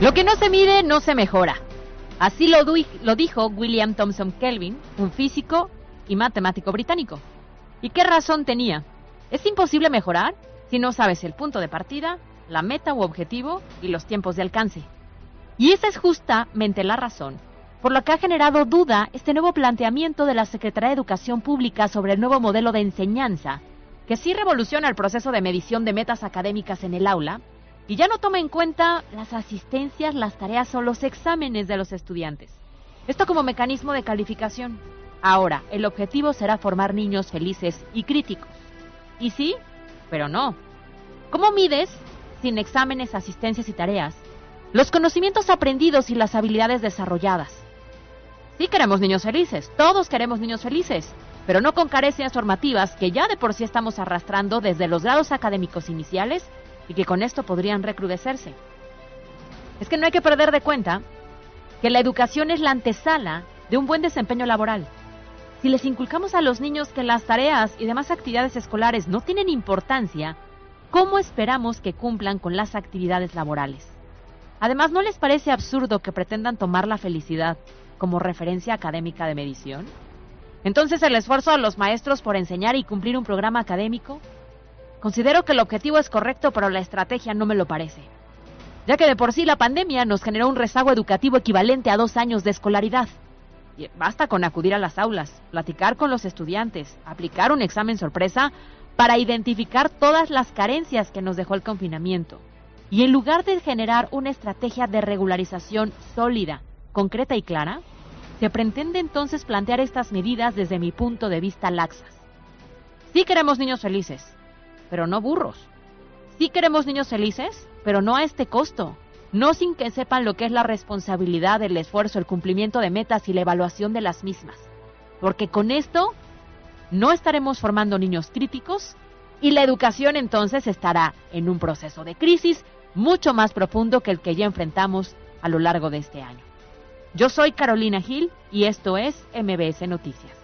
Lo que no se mide no se mejora. Así lo, dijo William Thomson Kelvin, un físico y matemático británico. ¿Y qué razón tenía? Es imposible mejorar si no sabes el punto de partida, la meta u objetivo y los tiempos de alcance. Y esa es justamente la razón por lo que ha generado duda este nuevo planteamiento de la Secretaría de Educación Pública sobre el nuevo modelo de enseñanza, que sí revoluciona el proceso de medición de metas académicas en el aula y ya no toma en cuenta las asistencias, las tareas o los exámenes de los estudiantes. Esto como mecanismo de calificación. Ahora, el objetivo será formar niños felices y críticos. Y sí, pero no. ¿Cómo mides, sin exámenes, asistencias y tareas, los conocimientos aprendidos y las habilidades desarrolladas? Sí queremos niños felices, todos queremos niños felices, pero no con carencias formativas que ya de por sí estamos arrastrando desde los grados académicos iniciales y que con esto podrían recrudecerse. Es que no hay que perder de cuenta que la educación es la antesala de un buen desempeño laboral. Si les inculcamos a los niños que las tareas y demás actividades escolares no tienen importancia, ¿cómo esperamos que cumplan con las actividades laborales? Además, ¿no les parece absurdo que pretendan tomar la felicidad como referencia académica de medición? Entonces, el esfuerzo de los maestros por enseñar y cumplir un programa académico, considero que el objetivo es correcto, pero la estrategia no me lo parece. Ya que de por sí la pandemia nos generó un rezago educativo equivalente a dos años de escolaridad. Y basta con acudir a las aulas, platicar con los estudiantes, aplicar un examen sorpresa para identificar todas las carencias que nos dejó el confinamiento. Y en lugar de generar una estrategia de regularización sólida, concreta y clara, se pretende entonces plantear estas medidas desde mi punto de vista laxas. Sí queremos niños felices, pero no burros. Sí queremos niños felices, pero no a este costo. No sin que sepan lo que es la responsabilidad, el esfuerzo, el cumplimiento de metas y la evaluación de las mismas. Porque con esto no estaremos formando niños críticos y la educación entonces estará en un proceso de crisis mucho más profundo que el que ya enfrentamos a lo largo de este año. Yo soy Carolina Gil y esto es MBS Noticias.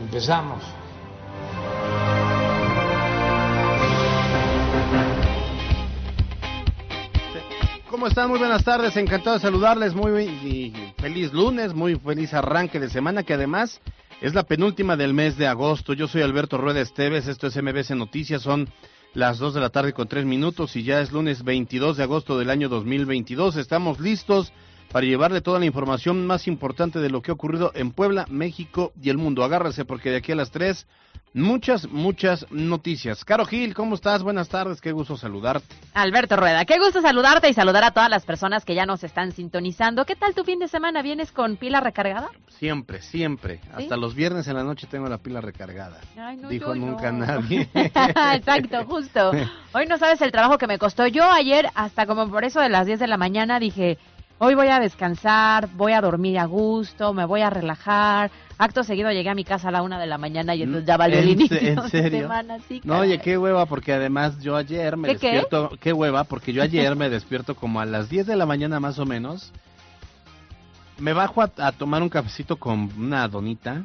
Empezamos. ¿Cómo están? Muy buenas tardes, encantado de saludarles, muy feliz lunes, muy feliz arranque de semana que además es la penúltima del mes de agosto. Yo soy Alberto Rueda Esteves, esto es MBC Noticias, son las 2 de la tarde con 3 minutos y ya es lunes 22 de agosto del año 2022. Estamos listos para llevarle toda la información más importante de lo que ha ocurrido en Puebla, México y el mundo. Agárrese porque de aquí a las 3 muchas, muchas noticias. Caro Gil, ¿cómo estás? Buenas tardes, qué gusto saludarte. Alberto Rueda, qué gusto saludarte y saludar a todas las personas que ya nos están sintonizando. ¿Qué tal tu fin de semana? ¿Vienes con pila recargada? Siempre, siempre. Hasta los viernes en la noche tengo la pila recargada. Dijo nunca nadie. Exacto, justo. Hoy no sabes el trabajo que me costó. Yo ayer, hasta como por eso de las 10 de la mañana, dije, hoy voy a descansar, voy a dormir a gusto, me voy a relajar. Acto seguido llegué a mi casa a la una de la mañana y entonces ya valió el inicio ¿En serio? no, oye, qué hueva, porque además yo ayer me despierto, ¿Qué? hueva, porque yo ayer me despierto como a las 10 de la mañana más o menos. Me bajo a, tomar un cafecito con una donita.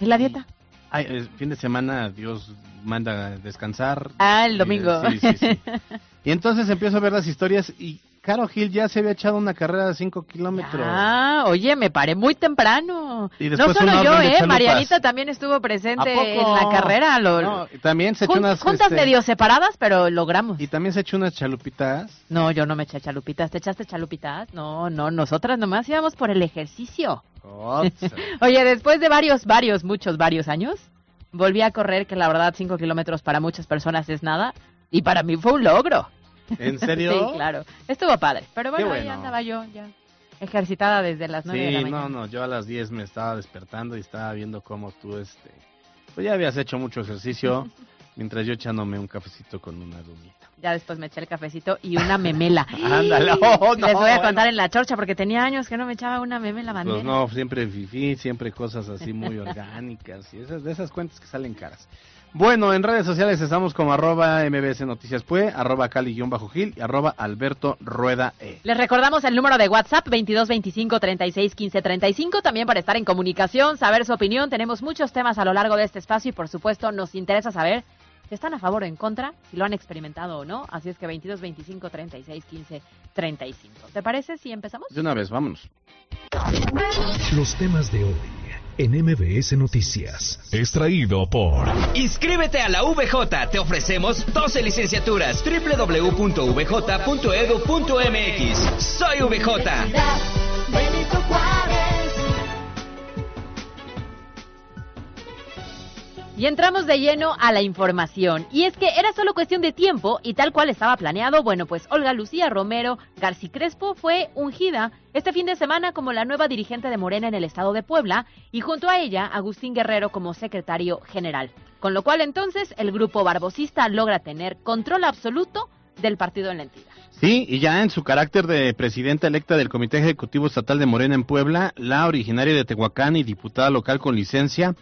¿Y la dieta? Ay, el fin de semana Dios manda descansar. Ah, el domingo. sí, sí, sí. y entonces empiezo a ver las historias y Caro Gil ya se había echado una carrera de 5 kilómetros. Ah, oye, me paré muy temprano. no solo yo, ¿eh? Marianita también estuvo presente en la carrera. no, también se echó unas... Juntas este, medio separadas, pero logramos. ¿Y también se echó unas chalupitas? No, yo no me eché chalupitas. ¿Te echaste chalupitas? No, no, nosotras nomás íbamos por el ejercicio. oye, después de varios, varios, muchos, varios años, volví a correr, que la verdad 5 kilómetros para muchas personas es nada, y para mí fue un logro. ¿En serio? sí, claro. Estuvo padre. Pero bueno, ahí andaba yo ya ejercitada desde las 9 de la mañana. no, no, yo a las 10 me estaba despertando y estaba viendo cómo tú, este, pues ya habías hecho mucho ejercicio mientras yo echándome un cafecito con una dunita. Ya después me eché el cafecito y una memela. Ándale, oh, no, Les voy a contar bueno. en la chorcha porque tenía años que no me echaba una memela bandera. Pues no, siempre fifí, siempre cosas así muy orgánicas y esas de esas cuentas que salen caras. Bueno, en redes sociales estamos como arroba mbs noticias pue, arroba cali-gil y arroba alberto rueda e. Les recordamos el número de WhatsApp 22 25 36 15 35 también para estar en comunicación, saber su opinión. Tenemos muchos temas a lo largo de este espacio y por supuesto nos interesa saber si están a favor o en contra, si lo han experimentado o no. Así es que 22 25 36 15 35. ¿Te parece si empezamos? De una vez, vámonos. Los temas de hoy en MBS Noticias. Extraído por Inscríbete a la VJ, te ofrecemos 12 licenciaturas www.vj.edu.mx. Soy VJ. Y entramos de lleno a la información. Y es que era solo cuestión de tiempo y tal cual estaba planeado, bueno, pues Olga Lucía Romero García Crespo fue ungida este fin de semana como la nueva dirigente de Morena en el estado de Puebla y junto a ella Agustín Guerrero como secretario general. Con lo cual entonces el grupo barbosista logra tener control absoluto del partido en la entidad. Sí, y ya en su carácter de presidenta electa del Comité Ejecutivo Estatal de Morena en Puebla, la originaria de Tehuacán y diputada local con licencia,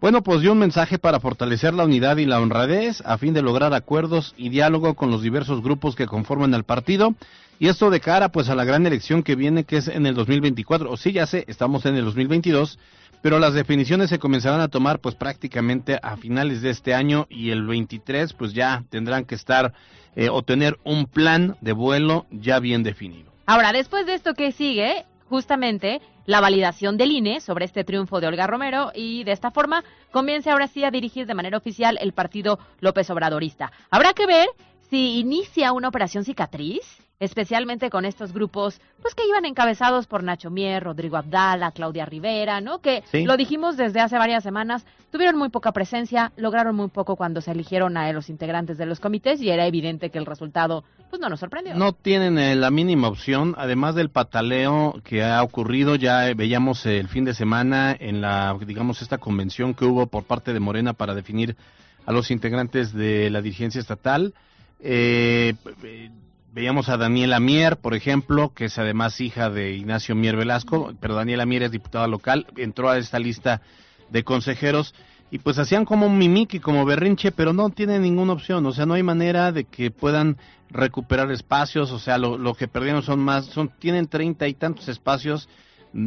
bueno, pues dio un mensaje para fortalecer la unidad y la honradez a fin de lograr acuerdos y diálogo con los diversos grupos que conforman el partido. Y esto de cara pues a la gran elección que viene que es en el 2024. O sí, ya sé, estamos en el 2022, pero las definiciones se comenzarán a tomar pues prácticamente a finales de este año y el 23 pues ya tendrán que estar eh, o tener un plan de vuelo ya bien definido. Ahora, después de esto que sigue, justamente la validación del INE sobre este triunfo de Olga Romero y de esta forma comienza ahora sí a dirigir de manera oficial el partido López Obradorista. Habrá que ver si inicia una operación cicatriz, especialmente con estos grupos pues que iban encabezados por Nacho Mier, Rodrigo Abdala, Claudia Rivera, ¿no? Que Sí. lo dijimos desde hace varias semanas, tuvieron muy poca presencia, lograron muy poco cuando se eligieron a los integrantes de los comités y era evidente que el resultado pues no nos sorprendió. No tienen eh, la mínima opción, además del pataleo que ha ocurrido, ya eh, veíamos el fin de semana en la, digamos, esta convención que hubo por parte de Morena para definir a los integrantes de la dirigencia estatal. Eh, eh, veíamos a Daniela Mier, por ejemplo, que es además hija de Ignacio Mier Velasco, pero Daniela Mier es diputada local, entró a esta lista de consejeros y pues hacían como un mimic y como berrinche, pero no tienen ninguna opción, o sea, no hay manera de que puedan recuperar espacios, o sea, lo, lo que perdieron son más, son tienen treinta y tantos espacios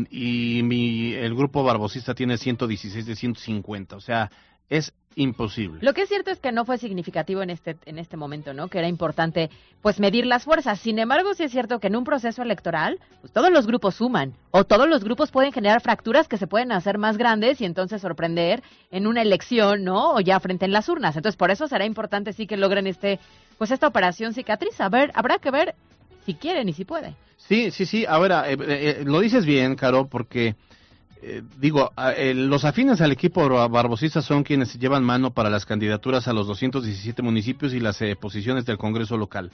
y mi, el grupo barbosista tiene 116 de 150, o sea, es imposible. Lo que es cierto es que no fue significativo en este en este momento, ¿no? Que era importante pues medir las fuerzas. Sin embargo, sí es cierto que en un proceso electoral, pues todos los grupos suman o todos los grupos pueden generar fracturas que se pueden hacer más grandes y entonces sorprender en una elección, ¿no? O ya frente en las urnas. Entonces, por eso será importante sí que logren este pues esta operación cicatriz. A ver, habrá que ver si quieren y si pueden. Sí, sí, sí. Ahora, eh, eh, lo dices bien, Caro, porque eh, digo, eh, los afines al equipo bar- barbosista son quienes llevan mano para las candidaturas a los 217 municipios y las eh, posiciones del Congreso local.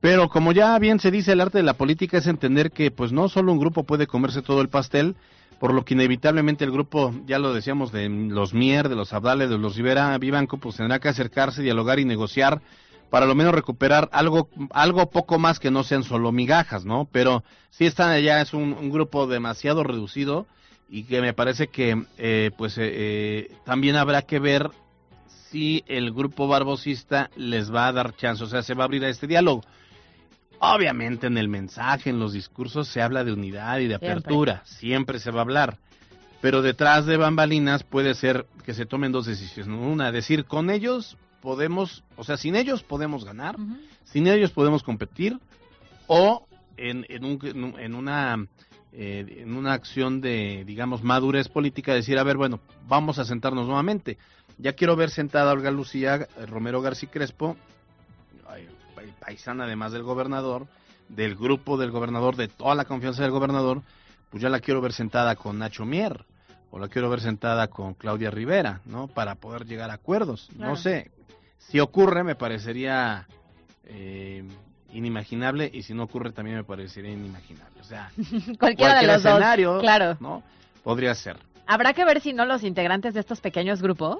Pero como ya bien se dice, el arte de la política es entender que pues no solo un grupo puede comerse todo el pastel, por lo que inevitablemente el grupo, ya lo decíamos, de los Mier, de los Abdales, de los Rivera Vivanco, pues tendrá que acercarse, dialogar y negociar para lo menos recuperar algo algo poco más que no sean solo migajas, ¿no? Pero sí está ya es un grupo demasiado reducido y que me parece que eh, pues eh, eh, también habrá que ver si el grupo barbosista les va a dar chance, o sea, se va a abrir a este diálogo. Obviamente en el mensaje, en los discursos se habla de unidad y de apertura, siempre se va a hablar. Pero detrás de bambalinas puede ser que se tomen dos decisiones. Una, decir, con ellos podemos, o sea, sin ellos podemos ganar, sin ellos podemos competir, o en, en un- en una eh, en una acción de, digamos, madurez política, decir, a ver, bueno, vamos a sentarnos nuevamente. Ya quiero ver sentada Olga Lucía eh, Romero García Crespo, paisana además del gobernador, del grupo del gobernador, de toda la confianza del gobernador, pues ya la quiero ver sentada con Nacho Mier, o la quiero ver sentada con Claudia Rivera, ¿no? Para poder llegar a acuerdos. Claro. No sé, si ocurre me parecería eh, inimaginable y si no ocurre también me parecería inimaginable. O sea, Cualquiera de cualquier los escenario, dos. Claro. ¿no? Podría ser. Habrá que ver si no los integrantes de estos pequeños grupos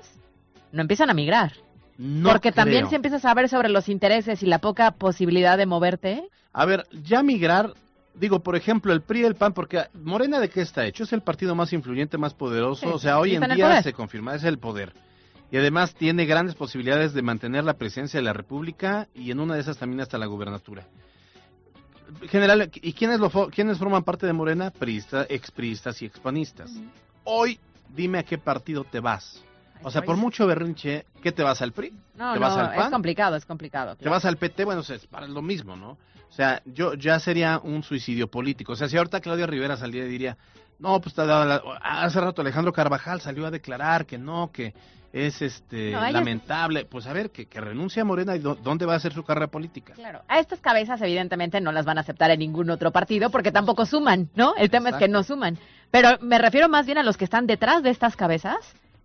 no empiezan a migrar. No Porque también si empiezas a ver sobre los intereses y la poca posibilidad de moverte, A ver, ya migrar, digo, por ejemplo, el PRI y el PAN, porque Morena de qué está hecho? Es el partido más influyente, más poderoso, Sí, o sea, hoy en día se confirma, es el poder. Y además tiene grandes posibilidades de mantener la presencia de la República y en una de esas también hasta la gubernatura. General, ¿y quiénes, lo, quiénes forman parte de Morena? Priistas, expriistas y expanistas. Hoy, dime a qué partido te vas. O sea, por mucho berrinche, ¿qué te vas al PRI? no, ¿Te no, vas al es PAN? complicado, es complicado. Te vas al PT, bueno, es para lo mismo, ¿no? O sea, yo ya sería un suicidio político. O sea, si ahorita Claudia Rivera saliera y diría, no, pues hace rato Alejandro Carvajal salió a declarar que no, que es este No, lamentable. Pues a ver, que, que renuncie a Morena y dó- dónde va a hacer su carrera política. Claro, a estas cabezas evidentemente no las van a aceptar en ningún otro partido porque tampoco suman, ¿no? El tema es que no suman. Pero me refiero más bien a los que están detrás de estas cabezas,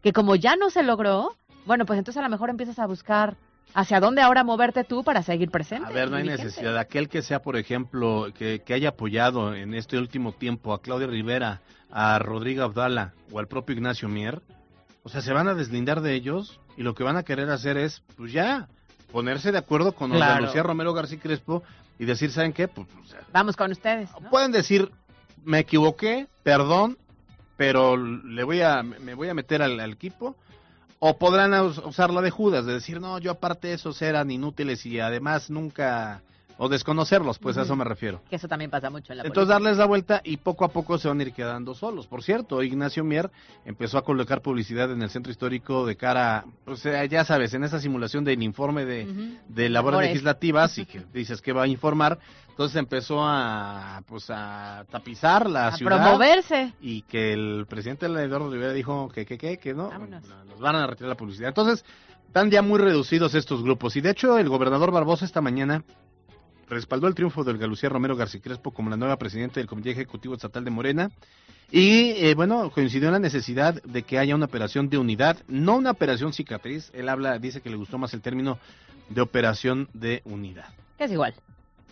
que como ya no se logró, bueno, pues entonces a lo mejor empiezas a buscar hacia dónde ahora moverte tú para seguir presente. A ver, no hay necesidad. Aquel que sea, por ejemplo, que, que haya apoyado en este último tiempo a Claudia Rivera, a Rodrigo Abdala o al propio Ignacio Mier, o sea, se van a deslindar de ellos y lo que van a querer hacer es, pues ya, ponerse de acuerdo con Claro. Lucía Romero García Crespo y decir, ¿saben qué? Pues, o sea, Vamos con ustedes. ¿no? pueden decir, me equivoqué, perdón, pero le voy a, me voy a meter al, equipo. O podrán us- usar la de Judas, de decir, no, yo aparte esos eran inútiles y además nunca, o desconocerlos, pues a eso me refiero. Que eso también pasa mucho en la Entonces política. darles la vuelta y poco a poco se van a ir quedando solos. Por cierto, Ignacio Mier empezó a colocar publicidad en el centro histórico de cara, o sea, ya sabes, en esa simulación del informe de, Ujú. de labores Labores. legislativas y que dices que va a informar, entonces empezó a pues a tapizar la a ciudad promoverse. y que el presidente Eduardo Rivera dijo que que que, que no, Vámonos. nos van a retirar la publicidad. Entonces, están ya muy reducidos estos grupos y de hecho el gobernador Barbosa esta mañana respaldó el triunfo del Galucía Romero García Crespo como la nueva presidenta del Comité Ejecutivo Estatal de Morena y eh, bueno, coincidió en la necesidad de que haya una operación de unidad, no una operación cicatriz, él habla, dice que le gustó más el término de operación de unidad, es igual,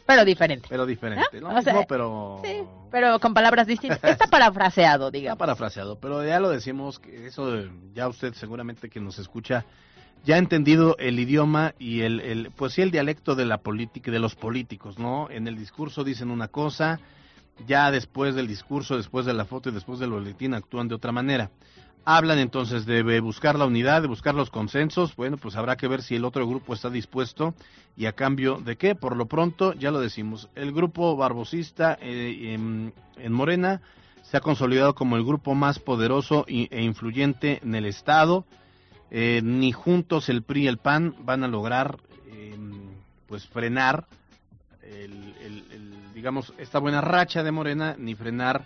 pero diferente. pero diferente, ¿No? ¿no? O sea, Mismo, pero Sí, pero con palabras distintas. Está parafraseado, Está digamos. parafraseado, pero ya lo decimos, que eso de- ya usted seguramente que nos escucha, ya entendido el idioma y el, pues sí, el dialecto de la política, de los políticos, ¿no? En el discurso dicen una cosa, ya después del discurso, después de la foto y después del boletín actúan de otra manera. Hablan entonces de buscar la unidad, de buscar los consensos. Bueno, pues habrá que ver si el otro grupo está dispuesto y a cambio de qué. Por lo pronto, ya lo decimos, el grupo barbosista eh, en, en Morena se ha consolidado como el grupo más poderoso e influyente en el Estado. Eh, ni juntos el PRI y el PAN van a lograr eh, pues frenar el- el- digamos esta buena racha de Morena ni frenar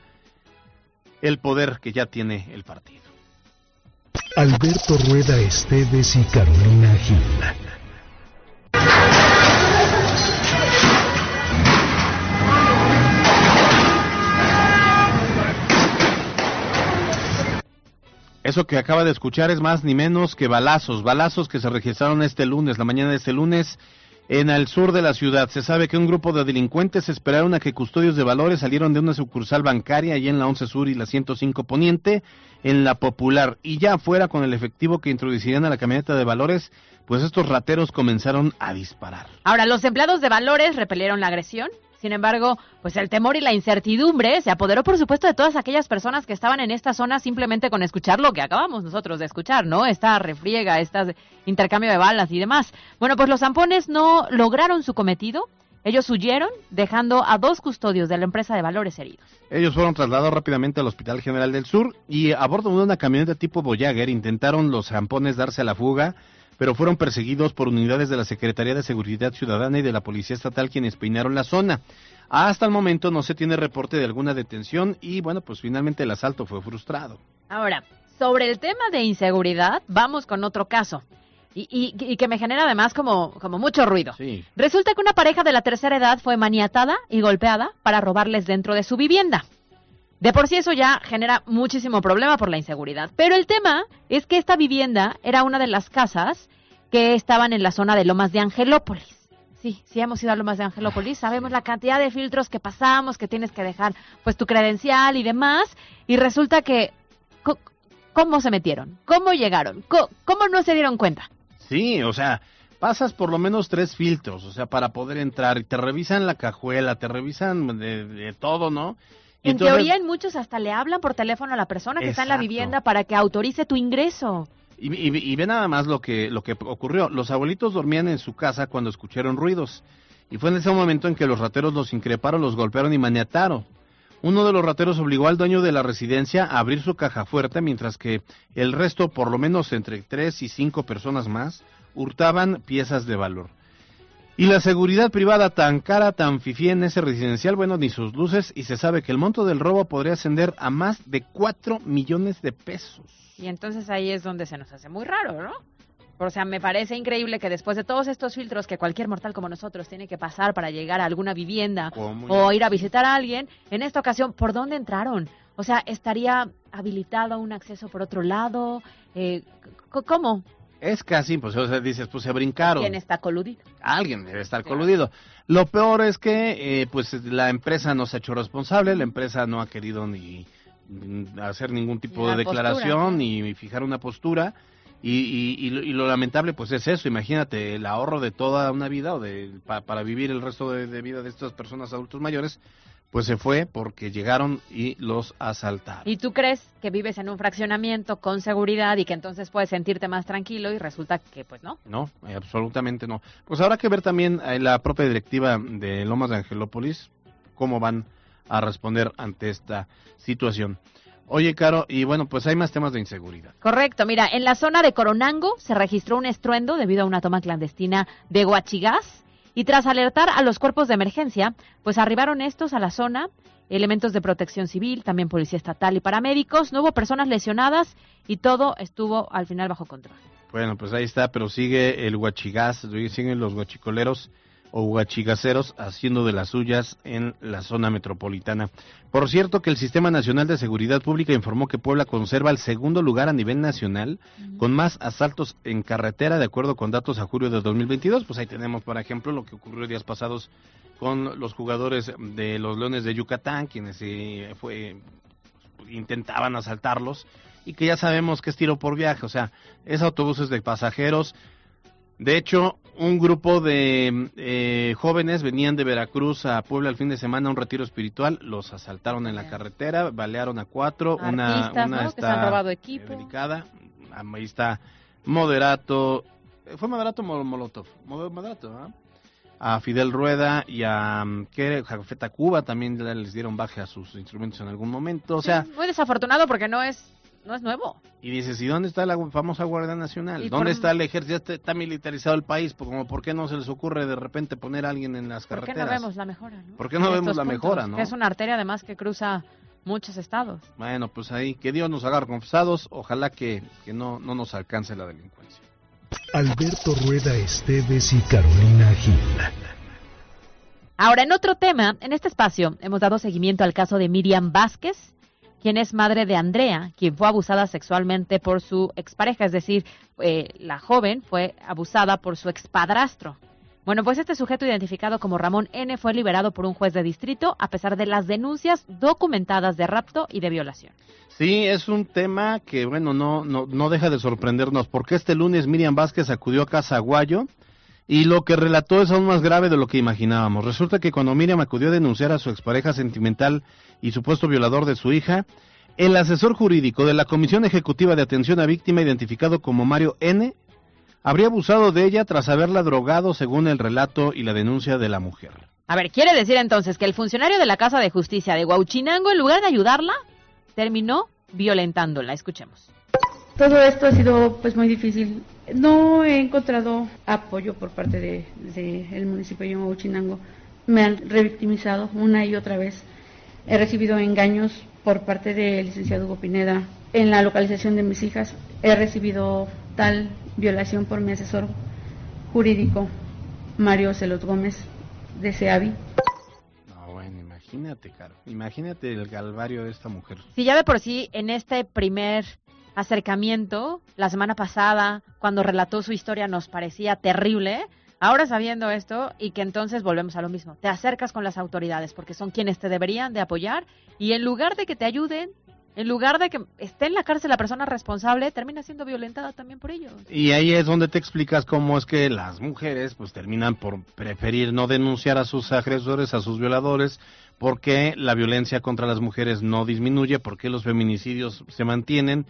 el poder que ya tiene el partido. Alberto Rueda Esteves y Carolina Gil. Eso que acaba de escuchar es más ni menos que balazos, balazos que se registraron este lunes, la mañana de este lunes, en el sur de la ciudad. Se sabe que un grupo de delincuentes esperaron a que custodios de valores salieron de una sucursal bancaria allí en la 11 Sur y la 105 Poniente, en la Popular, y ya afuera con el efectivo que introducirían a la camioneta de valores, pues estos rateros comenzaron a disparar. Ahora, los empleados de valores repelieron la agresión. Sin embargo, pues el temor y la incertidumbre se apoderó, por supuesto, de todas aquellas personas que estaban en esta zona simplemente con escuchar lo que acabamos nosotros de escuchar, ¿no? Esta refriega, este intercambio de balas y demás. Bueno, pues los zampones no lograron su cometido. Ellos huyeron, dejando a dos custodios de la empresa de valores heridos. Ellos fueron trasladados rápidamente al Hospital General del Sur y a bordo de una camioneta tipo Voyager intentaron los zampones darse a la fuga, pero fueron perseguidos por unidades de la Secretaría de Seguridad Ciudadana y de la Policía Estatal quienes peinaron la zona. Hasta el momento no se tiene reporte de alguna detención y bueno, pues finalmente el asalto fue frustrado. Ahora, sobre el tema de inseguridad, vamos con otro caso. Y, y- y que me genera además como, como mucho ruido. Sí. Resulta que una pareja de la tercera edad fue maniatada y golpeada para robarles dentro de su vivienda. De por sí eso ya genera muchísimo problema por la inseguridad. Pero el tema es que esta vivienda era una de las casas que estaban en la zona de Lomas de Angelópolis. Sí, sí hemos ido a Lomas de Angelópolis, sabemos la cantidad de filtros que pasamos, que tienes que dejar pues tu credencial y demás, y resulta que ¿cómo se metieron? ¿Cómo llegaron? ¿Cómo no se dieron cuenta? Sí, o sea, pasas por lo menos tres filtros, o sea, para poder entrar y te revisan la cajuela, te revisan de, de todo, ¿no? En entonces- teoría, en muchos hasta le hablan por teléfono a la persona que está en la vivienda para que autorice tu ingreso. Y, y- y ve nada más lo que, lo que ocurrió. Los abuelitos dormían en su casa cuando escucharon ruidos. Y fue en ese momento en que los rateros los increparon, los golpearon y maniataron. Uno de los rateros obligó al dueño de la residencia a abrir su caja fuerte, mientras que el resto, por lo menos entre tres y cinco personas más, hurtaban piezas de valor. Y la seguridad privada tan cara, tan fifí en ese residencial, bueno, ni sus luces, y se sabe que el monto del robo podría ascender a más de 4 millones de pesos. Y entonces ahí es donde se nos hace muy raro, ¿no? O sea, me parece increíble que después de todos estos filtros que cualquier mortal como nosotros tiene que pasar para llegar a alguna vivienda o ir a visitar a alguien, en esta ocasión, ¿por dónde entraron? O sea, ¿estaría habilitado un acceso por otro lado? Eh, ¿Cómo? Es casi imposible, o sea, dices, pues se brincaron. ¿Quién está coludido? Alguien debe estar Claro. coludido. Lo peor es que, eh, pues, la empresa no se ha hecho responsable, la empresa no ha querido ni hacer ningún tipo Ni de postura, declaración, ni fijar una postura. Y, y- y lo, y lo lamentable, pues, es eso. Imagínate, el ahorro de toda una vida o de, pa- para vivir el resto de, de vida de estas personas adultos mayores, pues se fue porque llegaron y los asaltaron. ¿Y tú crees que vives en un fraccionamiento con seguridad y que entonces puedes sentirte más tranquilo y resulta que pues no? No, eh, absolutamente no. Pues habrá que ver también en la propia directiva de Lomas de Angelópolis cómo van a responder ante esta situación. Oye, Caro, y bueno, pues hay más temas de inseguridad. Correcto, mira, en la zona de Coronango se registró un estruendo debido a una toma clandestina de Huachigás y tras alertar a los cuerpos de emergencia, pues arribaron estos a la zona, elementos de protección civil, también policía estatal y paramédicos, no hubo personas lesionadas y todo estuvo al final bajo control. Bueno, pues ahí está, pero sigue el huachigás, siguen los huachicoleros o huachigaceros haciendo de las suyas en la zona metropolitana. Por cierto que el Sistema Nacional de Seguridad Pública informó que Puebla conserva el segundo lugar a nivel nacional con más asaltos en carretera de acuerdo con datos a julio de 2022. Pues ahí tenemos, por ejemplo, lo que ocurrió días pasados con los jugadores de los Leones de Yucatán, quienes eh, fue, intentaban asaltarlos y que ya sabemos que es tiro por viaje, o sea, es autobuses de pasajeros. De hecho, un grupo de eh, jóvenes venían de Veracruz a Puebla el fin de semana a un retiro espiritual, los asaltaron en la carretera, balearon a cuatro, una, Artistas, una ¿no? Que se está han robado eh, equipo. delicada, ahí está Moderato, eh, fue Moderato Molotov, Mo- Moderato, ¿ah? a Fidel Rueda y a mm. Jafeta Cuba también le- les dieron baje a sus instrumentos en algún momento, o sea, muy desafortunado porque no es no es nuevo. y dices, ¿y dónde está la famosa Guardia Nacional? Y ¿Dónde por- está el ejército? Ya está, está militarizado el país, pues, como ¿por qué no se les ocurre de repente poner a alguien en las ¿Por qué carreteras? no vemos la mejora? ¿no? ¿Por qué no En vemos la puntos, mejora, no? Que es una arteria además que cruza muchos estados. Bueno, pues ahí, que Dios nos haga confesados, ojalá que, que no, no nos alcance la delincuencia. Alberto Rueda Esteves y Carolina Gil. Ahora, en otro tema, en este espacio hemos dado seguimiento al caso de Miriam Vázquez, quien es madre de Andrea, quien fue abusada sexualmente por su expareja, es decir, eh, la joven fue abusada por su expadrastro. Bueno, pues este sujeto identificado como Ramón N fue liberado por un juez de distrito a pesar de las denuncias documentadas de rapto y de violación. Sí, es un tema que, bueno, no, no, no deja de sorprendernos, porque este lunes Miriam Vázquez acudió a Casa Aguayo y lo que relató es aún más grave de lo que imaginábamos. Resulta que cuando Miriam acudió a denunciar a su expareja sentimental y supuesto violador de su hija, el asesor jurídico de la Comisión Ejecutiva de Atención a Víctima, identificado como Mario N., habría abusado de ella tras haberla drogado según el relato y la denuncia de la mujer. A ver, quiere decir entonces que el funcionario de la Casa de Justicia de Huauchinango, en lugar de ayudarla, terminó violentándola. Escuchemos. Todo esto ha sido pues muy difícil. No he encontrado apoyo por parte de, de el municipio de Huachinango. Me han revictimizado una y otra vez. He recibido engaños por parte del licenciado Hugo Pineda en la localización de mis hijas. He recibido tal violación por mi asesor jurídico, Mario Celot Gómez, de SEAVI. No, bueno, imagínate, Caro. Imagínate el calvario de esta mujer. Si ya de por sí en este primer acercamiento, la semana pasada, cuando relató su historia, nos parecía terrible, ahora sabiendo esto y que entonces volvemos a lo mismo, te acercas con las autoridades porque son quienes te deberían de apoyar y en lugar de que te ayuden, en lugar de que esté en la cárcel la persona responsable, termina siendo violentada también por ello. Y ahí es donde te explicas cómo es que las mujeres pues terminan por preferir no denunciar a sus agresores, a sus violadores, porque la violencia contra las mujeres no disminuye, porque los feminicidios se mantienen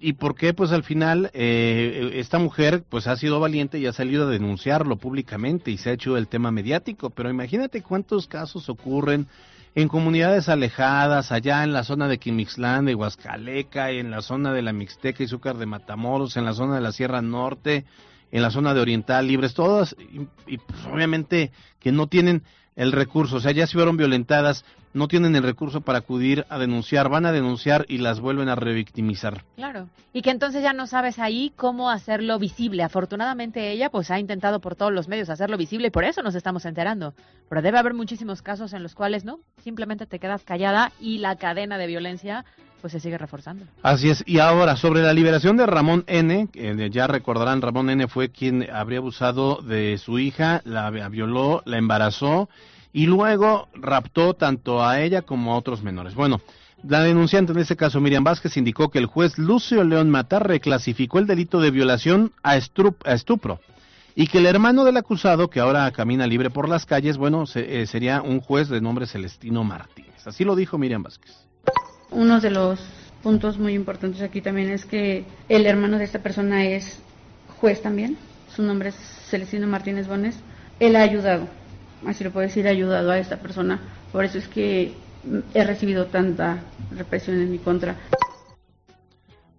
y por qué pues al final eh, esta mujer pues ha sido valiente y ha salido a denunciarlo públicamente y se ha hecho el tema mediático, pero imagínate cuántos casos ocurren en comunidades alejadas, allá en la zona de Quimixlán, de Huascaleca, en la zona de la Mixteca y Zúcar de Matamoros, en la zona de la Sierra Norte, en la zona de Oriental Libres, todas, y, y pues obviamente que no tienen el recurso, o sea, ya se fueron violentadas, no tienen el recurso para acudir a denunciar, van a denunciar y las vuelven a revictimizar. Claro, y que entonces ya no sabes ahí cómo hacerlo visible. Afortunadamente ella pues ha intentado por todos los medios hacerlo visible y por eso nos estamos enterando. Pero debe haber muchísimos casos en los cuales no, simplemente te quedas callada y la cadena de violencia pues se sigue reforzando. Así es. Y ahora, sobre la liberación de Ramón N., que ya recordarán, Ramón N. fue quien habría abusado de su hija, la violó, la embarazó y luego raptó tanto a ella como a otros menores. Bueno, la denunciante en este caso, Miriam Vázquez, indicó que el juez Lucio León Matar reclasificó el delito de violación a, a estupro y que el hermano del acusado, que ahora camina libre por las calles, bueno, se, eh, sería un juez de nombre Celestino Martínez. Así lo dijo Miriam Vázquez. Uno de los puntos muy importantes aquí también es que el hermano de esta persona es juez también. Su nombre es Celestino Martínez Bones. Él ha ayudado, así lo puedo decir, ha ayudado a esta persona. Por eso es que he recibido tanta represión en mi contra.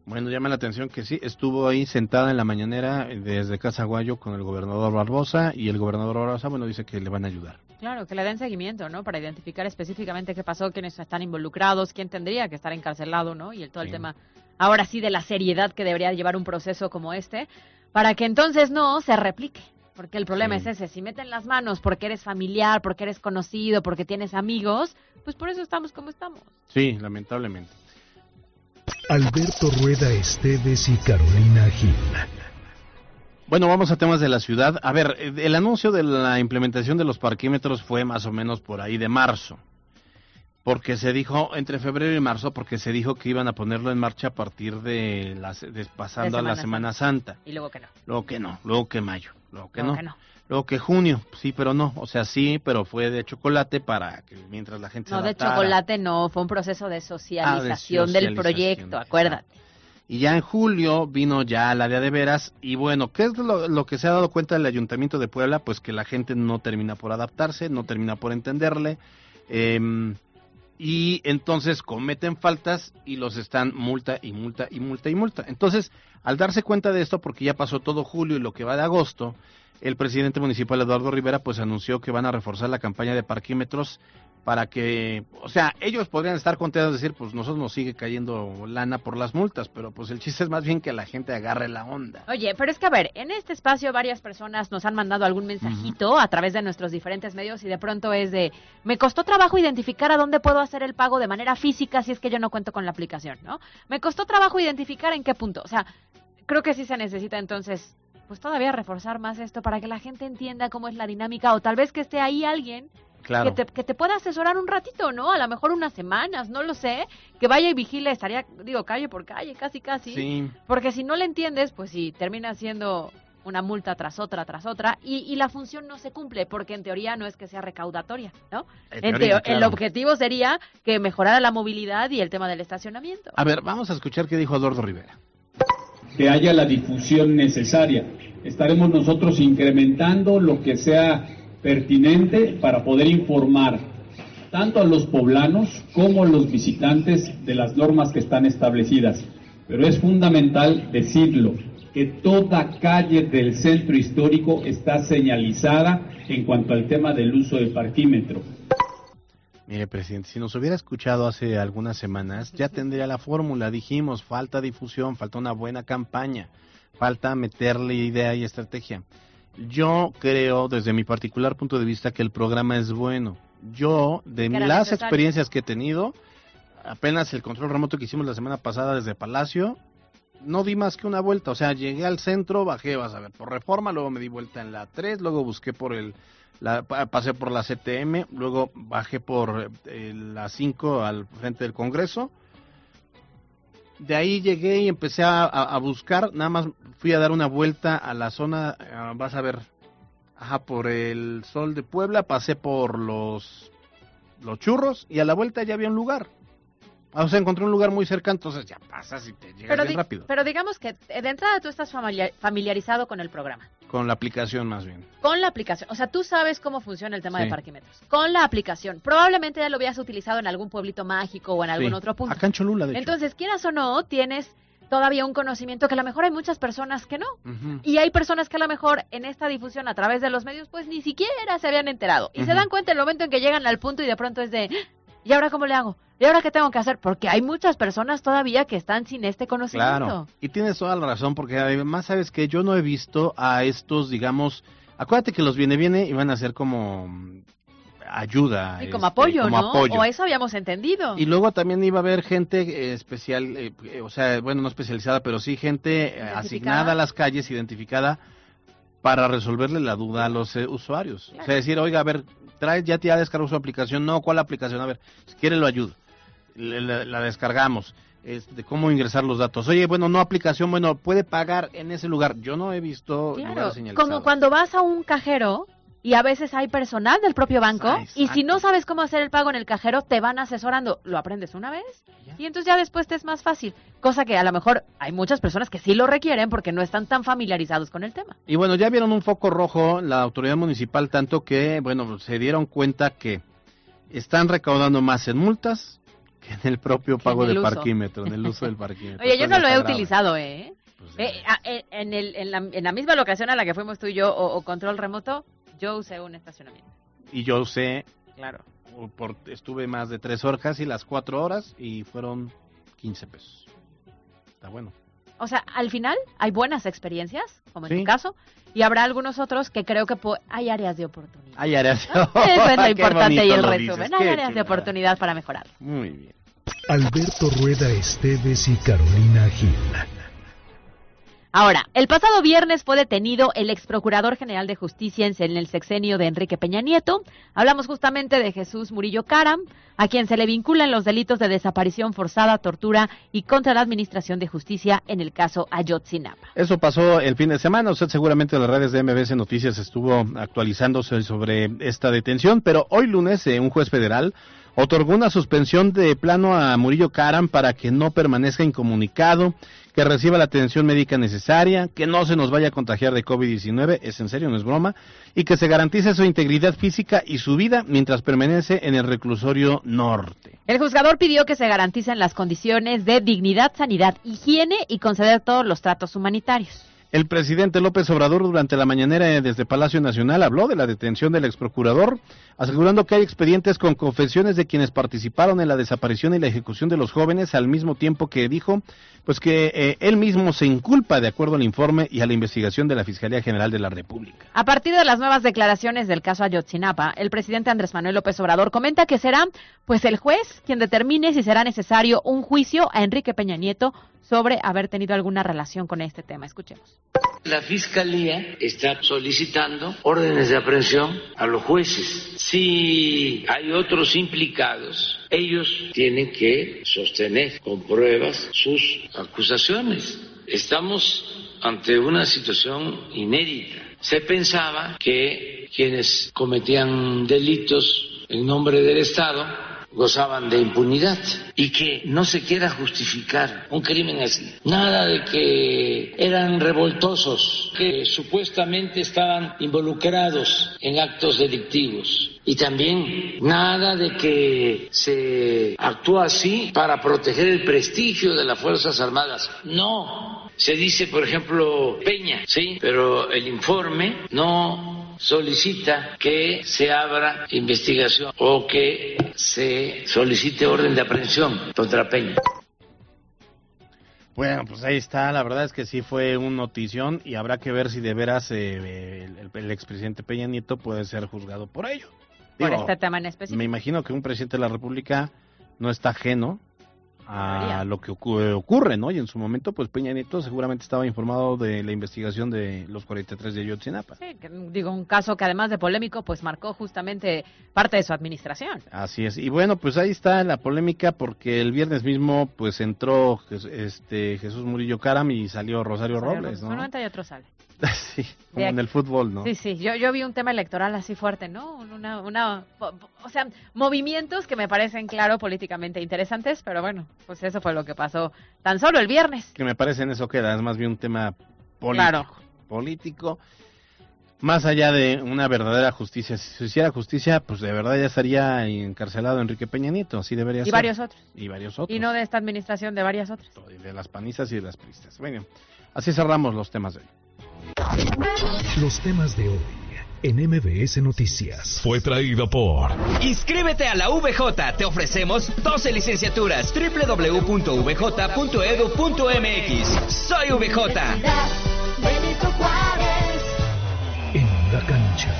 Bueno, llama la atención que sí, estuvo ahí sentada en la mañanera desde Casaguayo con el gobernador Barbosa y el gobernador Barbosa, bueno, dice que le van a ayudar. Claro, que le den seguimiento, ¿no? Para identificar específicamente qué pasó, quiénes están involucrados, quién tendría que estar encarcelado, ¿no? Y el, todo el tema, ahora sí, de la seriedad que debería llevar un proceso como este, para que entonces no se replique. Porque el problema Sí. es ese, si meten las manos porque eres familiar, porque eres conocido, porque tienes amigos, pues por eso estamos como estamos. Sí, lamentablemente. Alberto Rueda Esteves y Carolina Gil. Bueno, vamos a temas de la ciudad. A ver, el anuncio de la implementación de los parquímetros fue más o menos por ahí de marzo. Porque se dijo, entre febrero y marzo, porque se dijo que iban a ponerlo en marcha a partir de, las, de- pasando a la Semana Santa. Y luego que no. Luego que no, luego que mayo, luego que Luego no. que no. Luego que junio, sí, pero no. O sea, sí, pero fue de chocolate para que mientras la gente se No, de chocolate no, fue un proceso de socialización del socialización, proyecto, exacto. acuérdate. Y ya en julio vino ya la de a de veras. Y bueno, ¿qué es lo, lo que se ha dado cuenta el Ayuntamiento de Puebla? Pues que la gente no termina por adaptarse, no termina por entenderle. em, y entonces cometen faltas y los están multa y multa y multa y multa. Entonces, al darse cuenta de esto, porque ya pasó todo julio y lo que va de agosto, el presidente municipal Eduardo Rivera pues anunció que van a reforzar la campaña de parquímetros para que, o sea, ellos podrían estar contentos de decir, pues nosotros nos sigue cayendo lana por las multas, pero pues el chiste es más bien que la gente agarre la onda. Oye, pero es que a ver, en este espacio varias personas nos han mandado algún mensajito a través de nuestros diferentes medios y de pronto es de, me costó trabajo identificar a dónde puedo hacer el pago de manera física si es que yo no cuento con la aplicación, ¿no? Me costó trabajo identificar en qué punto. O sea, creo que sí se necesita entonces, pues todavía reforzar más esto para que la gente entienda cómo es la dinámica o tal vez que esté ahí alguien Claro. que, te, que te pueda asesorar un ratito, ¿no? A lo mejor unas semanas, no lo sé, que vaya y vigile, estaría, digo, calle por calle, casi, casi. Sí. Porque si no le entiendes, pues sí, termina siendo una multa tras otra, tras otra, y, y la función no se cumple, porque en teoría no es que sea recaudatoria, ¿no? En El objetivo sería que mejorara la movilidad y el tema del estacionamiento. A ver, vamos a escuchar qué dijo Eduardo Rivera. Que haya la difusión necesaria. Estaremos nosotros incrementando lo que sea pertinente para poder informar tanto a los poblanos como a los visitantes de las normas que están establecidas. Pero es fundamental decirlo, que toda calle del centro histórico está señalizada en cuanto al tema del uso de parquímetro. Mire, presidente, si nos hubiera escuchado hace algunas semanas, ya tendría la fórmula. Dijimos, falta difusión, falta una buena campaña, falta meterle idea y estrategia. Yo creo, desde mi particular punto de vista, que el programa es bueno. Yo, de las experiencias que he tenido, apenas el control remoto que hicimos la semana pasada desde Palacio, no di más que una vuelta. O sea, llegué al centro, bajé, vas a ver, por reforma, luego me di vuelta en la 3, luego busqué por el la, pa- pasé por la CTM, luego bajé por eh, la 5 al frente del Congreso De ahí llegué y empecé a, a- a buscar, nada más fui a dar una vuelta a la zona, ah, vas a ver, ajá, por el Sol de Puebla, pasé por los, los churros y a la vuelta ya había un lugar. Ah, O sea, encontré un lugar muy cerca, entonces ya pasas y te llegas Pero, bien rápido. pero digamos que de entrada tú estás familiar- familiarizado con el programa. Con la aplicación más bien. Con la aplicación. O sea, tú sabes cómo funciona el tema Sí. de parquímetros. Con la aplicación. Probablemente ya lo habías utilizado en algún pueblito mágico o en algún Sí. otro punto. Acá en Cholula, de hecho. Entonces, quieras o no, tienes todavía un conocimiento que a lo mejor hay muchas personas que no. Y hay personas que a lo mejor en esta difusión a través de los medios, pues ni siquiera se habían enterado. Y se dan cuenta el momento en que llegan al punto y de pronto es de, ¿y ahora cómo le hago? ¿Y ahora qué tengo que hacer? Porque hay muchas personas todavía que están sin este conocimiento. Claro, y tienes toda la razón, porque además sabes que yo no he visto a estos, digamos, acuérdate que los viene viene y van a ser como mm, ayuda. Y como este, apoyo, como ¿no? apoyo. O eso habíamos entendido. Y luego también iba a haber gente eh, especial, eh, eh, o sea, bueno, no especializada, pero sí gente eh, asignada a las calles, identificada para resolverle la duda a los eh, usuarios. O Claro. sea, decir, oiga, a ver, trae, ya te ya descargó su aplicación, no, ¿cuál aplicación? A ver, si quiere lo ayudo. Le- La, la descargamos. de cómo ingresar los datos. Oye, bueno, no aplicación, bueno, puede pagar en ese lugar. Yo no he visto Claro, lugares señalizados. como cuando vas a un cajero y a veces hay personal del propio banco Ah, y si no sabes cómo hacer el pago en el cajero te van asesorando. Lo aprendes una vez y entonces ya después te es más fácil. Cosa que a lo mejor hay muchas personas que sí lo requieren porque no están tan familiarizados con el tema. Y bueno, ya vieron un foco rojo la autoridad municipal, tanto que, bueno, se dieron cuenta que están recaudando más en multas que en el propio pago en el de uso. parquímetro, en el uso del parquímetro. Oye, yo Entonces no lo he grave. utilizado, ¿eh? Pues, Eh, a- en, en el- en la, en la misma locación a la que fuimos tú y yo o, o control remoto, yo usé un estacionamiento. Y yo sé, Claro. por, estuve más de tres horas, casi las cuatro horas, y fueron 15 pesos. Está bueno. O sea, al final hay buenas experiencias, como en Sí. tu caso, y habrá algunos otros que creo que hay áreas de oportunidad. Hay áreas. Eso es lo importante y el resumen. Hay áreas de oportunidad para mejorar. Muy bien. Alberto Rueda Esteves y Carolina Gil. Ahora, el pasado viernes fue detenido el ex procurador general de justicia en el sexenio de Enrique Peña Nieto. Hablamos justamente de Jesús Murillo Caram, a quien se le vinculan los delitos de desaparición forzada, tortura y contra la administración de justicia en el caso Ayotzinapa. Eso pasó el fin de semana. Usted seguramente en las redes de MBC Noticias estuvo actualizándose sobre esta detención, pero hoy lunes eh, un juez federal otorgó una suspensión de plano a Murillo Caram para que no permanezca incomunicado, que reciba la atención médica necesaria, que no se nos vaya a contagiar de COVID-19, es en serio, no es broma, y que se garantice su integridad física y su vida mientras permanece en el reclusorio norte. El juzgador pidió que se garanticen las condiciones de dignidad, sanidad, higiene y conceder todos los tratos humanitarios. El presidente López Obrador durante la mañanera desde Palacio Nacional habló de la detención del exprocurador, asegurando que hay expedientes con confesiones de quienes participaron en la desaparición y la ejecución de los jóvenes, al mismo tiempo que dijo pues que eh, él mismo se inculpa de acuerdo al informe y a la investigación de la Fiscalía General de la República. A partir de las nuevas declaraciones del caso Ayotzinapa, el presidente Andrés Manuel López Obrador comenta que será pues el juez quien determine si será necesario un juicio a Enrique Peña Nieto sobre haber tenido alguna relación con este tema. Escuchemos. La Fiscalía está solicitando órdenes de aprehensión a los jueces. Si hay otros implicados, ellos tienen que sostener con pruebas sus acusaciones. Estamos ante una situación inédita. Se pensaba que quienes cometían delitos en nombre del Estado gozaban de impunidad y que no se quiera justificar un crimen así. Nada de que eran revoltosos, que supuestamente estaban involucrados en actos delictivos. Y también nada de que se actúa así para proteger el prestigio de las Fuerzas Armadas. No. Se dice, por ejemplo, Peña, sí, pero el informe no solicita que se abra investigación o que se solicite orden de aprehensión contra Peña. Bueno, pues ahí está, la verdad es que sí fue un notición y habrá que ver si de veras eh, el, el expresidente Peña Nieto puede ser juzgado por ello. Por Digo, este tema en específico. Me imagino que un presidente de la República no está ajeno a lo que ocu- ocurre, ¿no? Y en su momento, pues Peña Nieto seguramente estaba informado de la investigación de los 43 de Ayotzinapa. Sí, digo, un caso que además de polémico, pues marcó justamente parte de su administración. Así es. Y bueno, pues ahí está la polémica porque el viernes mismo, pues entró este Jesús Murillo Caram y salió Rosario Robles, ¿no? Solamente hay otro sale. sí, como en el fútbol, ¿no? Sí, sí, yo, yo vi un tema electoral así fuerte, ¿no? Una, una, o sea, movimientos que me parecen, claro, políticamente interesantes, pero bueno, pues eso fue lo que pasó tan solo el viernes. Que me parece en eso queda, es más bien un tema político. Claro. Político. Más allá de una verdadera justicia. Si se hiciera justicia, pues de verdad ya estaría encarcelado Enrique Peña Nieto, así debería Y ser. varios otros. Y varios otros. Y no de esta administración, de varias otras. Y de las panistas y de las pristas. Bueno, así cerramos los temas de hoy. Los temas de hoy en MBS Noticias. Fue traído por Inscríbete a la VJ, te ofrecemos 12 licenciaturas. www.vj.edu.mx. Soy VJ. En la cancha.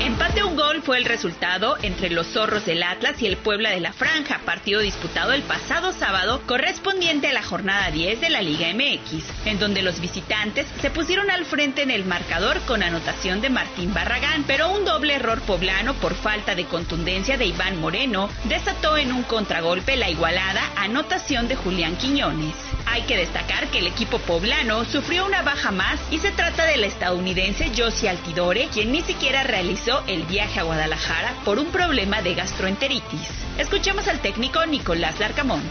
Empate a un gol fue el resultado entre los zorros del Atlas y el Puebla de la Franja, partido disputado el pasado sábado correspondiente a la jornada 10 de la Liga MX, en donde los visitantes se pusieron al frente en el marcador con anotación de Martín Barragán, pero un doble error poblano por falta de contundencia de Iván Moreno desató en un contragolpe la igualada anotación de Julián Quiñones. Hay que destacar que el equipo poblano sufrió una baja más y se trata del estadounidense Josie Altidore, quien ni siquiera realizó el viaje a Guadalajara por un problema de gastroenteritis. Escuchemos al técnico Nicolás Larcamón.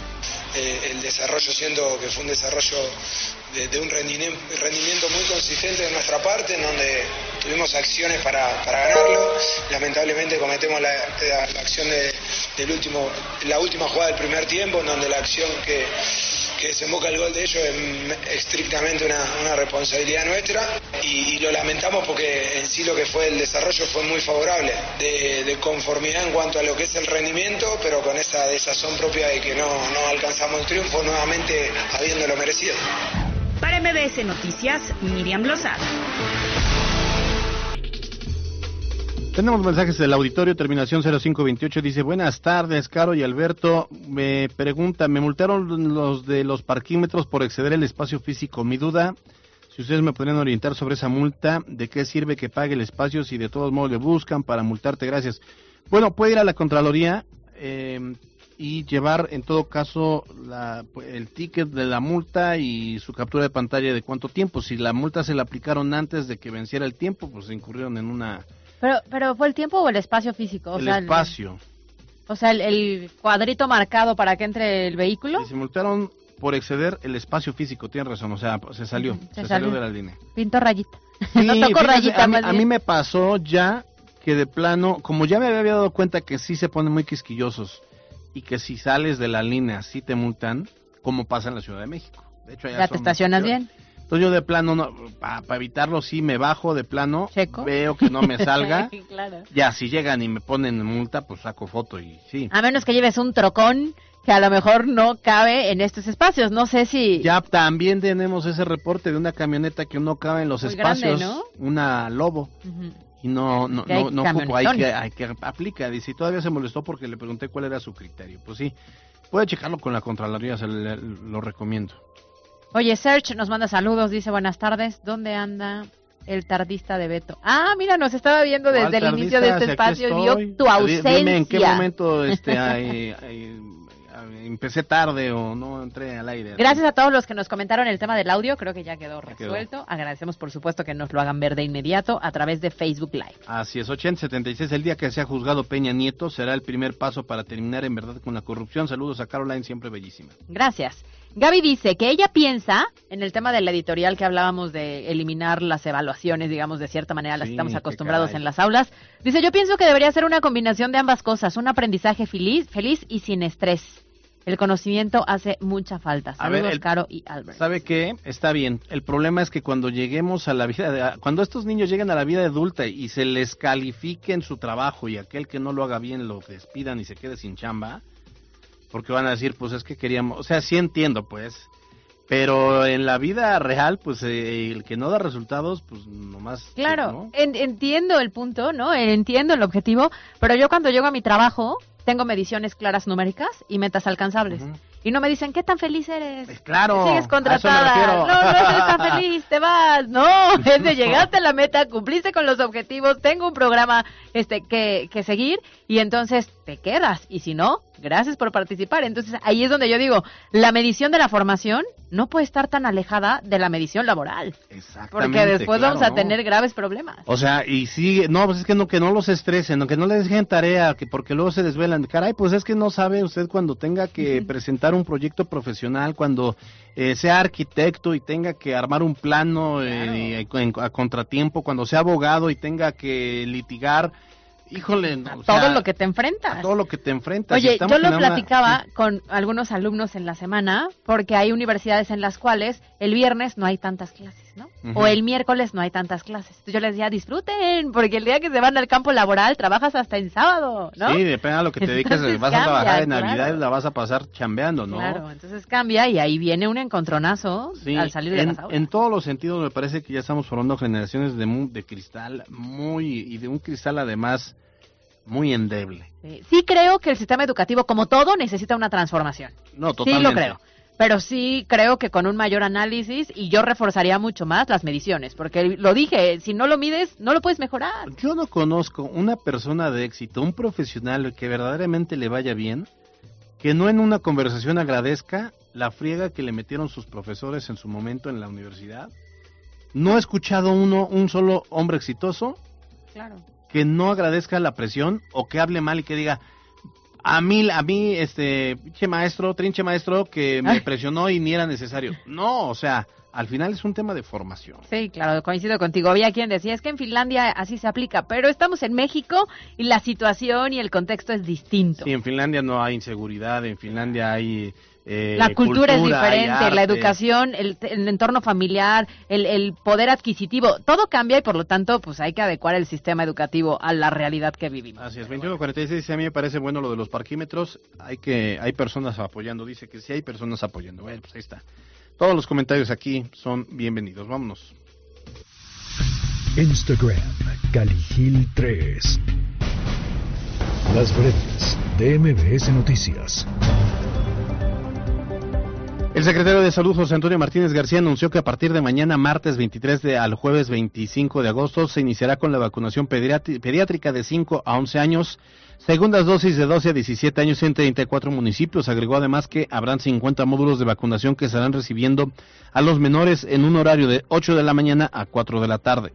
Eh, el desarrollo siendo que fue un desarrollo de, un rendimiento, muy consistente de nuestra parte, en donde tuvimos acciones para, para ganarlo. Lamentablemente cometemos la acción de, del último, la última jugada del primer tiempo, en donde la acción que, que desemboca el gol de ellos es mm, estrictamente una, una responsabilidad nuestra y, lo lamentamos porque en sí lo que fue el desarrollo fue muy favorable, de, conformidad en cuanto a lo que es el rendimiento, pero con esa desazón propia de que no, no alcanzamos el triunfo nuevamente habiéndolo merecido. Para MBS Noticias, Miriam Lozada. Tenemos mensajes del auditorio, terminación 0528, dice, buenas tardes, Caro y Alberto, me pregunta, me multaron los de los parquímetros por exceder el espacio físico, mi duda, si ustedes me podrían orientar sobre esa multa, de qué sirve que pague el espacio si de todos modos le buscan para multarte, gracias. Bueno, puede ir a la Contraloría eh, y llevar en todo caso la- el ticket de la multa y su captura de pantalla de cuánto tiempo, si la multa se la aplicaron antes de que venciera el tiempo, pues incurrieron en una... Pero, pero ¿fue el tiempo o el espacio físico? O el sea, espacio. o sea, el, el cuadrito marcado para que entre el vehículo. Y se multaron por exceder el espacio físico, tienes razón, o sea, se salió, se, se salió salió. de la línea. Pintó rayita. Sí, no fíjate, rayita, a, mí, a mí me pasó ya que de plano, como ya me había dado cuenta que sí se ponen muy quisquillosos y que si sales de la línea sí te multan, como pasa en la Ciudad de México. De hecho, allá Ya te estacionas bien. Entonces yo de plano, para evitarlo, sí me bajo de plano, veo que no me salga. claro. ya, si llegan y me ponen multa, pues saco foto y sí. A menos que lleves un trocón que a lo mejor no cabe en estos espacios. No sé si... Ya también tenemos ese reporte de una camioneta que no cabe en los Muy grande, espacios, ¿no? una Lobo. Ujú. Y no, no, no, no ocupo, hay que, hay que aplica. Dice, todavía se molestó porque le pregunté cuál era su criterio. Pues sí, puede checarlo con la Contraloría, se le- lo recomiendo. Oye, Serge nos manda saludos, dice buenas tardes. ¿Dónde anda el tardista de Beto? Ah, mira, nos estaba viendo desde ¿Cuál el inicio de este espacio y vio tu ausencia. Dime en qué momento este, ay, ay, ay, empecé tarde o no entré al aire. Gracias a todos los que nos comentaron el tema del audio, creo que ya quedó Ya quedó. resuelto. Agradecemos por supuesto que nos lo hagan ver de inmediato a través de Facebook Live. Así es, 8076, el día que sea juzgado Peña Nieto será el primer paso para terminar en verdad con la corrupción. Saludos a Caroline, siempre bellísima. Gracias. Gaby dice que ella piensa, en el tema de la editorial que hablábamos de eliminar las evaluaciones, digamos, de cierta manera, las Sí, estamos acostumbrados en las aulas, dice, yo pienso que debería ser una combinación de ambas cosas, un aprendizaje feliz, feliz y sin estrés. El conocimiento hace mucha falta. A ver, Saludos, el- Caro y Albert. ¿Sabe qué? Está bien. El problema es que cuando lleguemos a la vida, de- cuando estos niños lleguen a la vida adulta y se les califique en su trabajo y aquel que no lo haga bien lo despidan y se quede sin chamba, porque van a decir, pues es que queríamos, o sea, sí entiendo, pues, pero en la vida real, pues eh, el que no da resultados, pues nomás. Claro, ¿no? en- entiendo el punto, ¿no? Entiendo el objetivo, pero yo cuando llego a mi trabajo, tengo mediciones claras numéricas y metas alcanzables. Y no me dicen, ¿qué tan feliz eres? claro, a Sigues contratada. No, no eres tan feliz, te vas. No, es de llegaste a la meta, cumpliste con los objetivos, tengo un programa este que, que seguir y entonces te quedas. Y si no, gracias por participar. Entonces ahí es donde yo digo, la medición de la formación no puede estar tan alejada de la medición laboral. Porque Exactamente, después claro, vamos a ¿no? tener graves problemas. O sea, y sí, no, pues es que no, que no los estresen, no, que no les dejen tarea, que porque luego se desvelan. Caray, pues es que no sabe usted cuando tenga que presentar un proyecto profesional, cuando eh, sea arquitecto y tenga que armar un plano eh, a contratiempo, cuando sea abogado y tenga que litigar, híjole, no, o Todo sea, lo que te enfrentas. a todo lo que te enfrentas. Oye, estamos yo lo una- platicaba con algunos alumnos en la semana porque hay universidades en las cuales el viernes no hay tantas clases, ¿no? O el miércoles no hay tantas clases. Entonces yo les decía, disfruten, porque el día que se van al campo laboral trabajas hasta en sábado, ¿no? Sí, depende de lo que te dediques, Entonces vas a cambia, trabajar en claro. Navidad la vas a pasar chambeando, ¿no? Claro, entonces cambia y ahí viene un encontronazo Sí, al salir de en, las aulas. en todos los sentidos me parece que ya estamos formando generaciones de, de cristal muy y de un cristal además muy endeble. Sí, Sí creo que el sistema educativo, como todo, necesita una transformación. No, Sí totalmente. lo creo. Pero sí creo que con un mayor análisis y yo reforzaría mucho más las mediciones, porque lo dije, si no lo mides, no lo puedes mejorar. Yo no conozco una persona de éxito, un profesional que verdaderamente le vaya bien, que no en una conversación agradezca la friega que le metieron sus profesores en su momento en la universidad. No he escuchado uno, un solo hombre exitoso Claro. que no agradezca la presión o que hable mal y que diga a mí a mí este pinche maestro trinche maestro que me Ay. presionó y ni era necesario no o sea al final es un tema de formación Sí, claro, coincido contigo. Había quien decía, es que en Finlandia así se aplica, pero estamos en México y la situación y el contexto es distinto. sí en Finlandia no hay inseguridad en Finlandia hay eh, la cultura, es diferente, la educación, el, el entorno familiar, el, el poder adquisitivo, todo cambia y por lo tanto pues hay que adecuar el sistema educativo a la realidad que vivimos. Así es, 2146 dice, a mí me parece bueno lo de los parquímetros, hay que hay personas apoyando, dice que sí hay personas apoyando. Bueno, pues ahí está. Todos los comentarios aquí son bienvenidos. Vámonos. Instagram, Caligil 3. Las breves de MBS Noticias. El secretario de Salud, José Antonio Martínez García, anunció que a partir de mañana, martes 23 de, al jueves 25 de agosto, se iniciará con la vacunación pediátrica de 5 a 11 años, segundas dosis de 12 a 17 años en 34 municipios. Agregó además que habrán 50 módulos de vacunación que estarán recibiendo a los menores en un horario de 8 de la mañana a 4 de la tarde.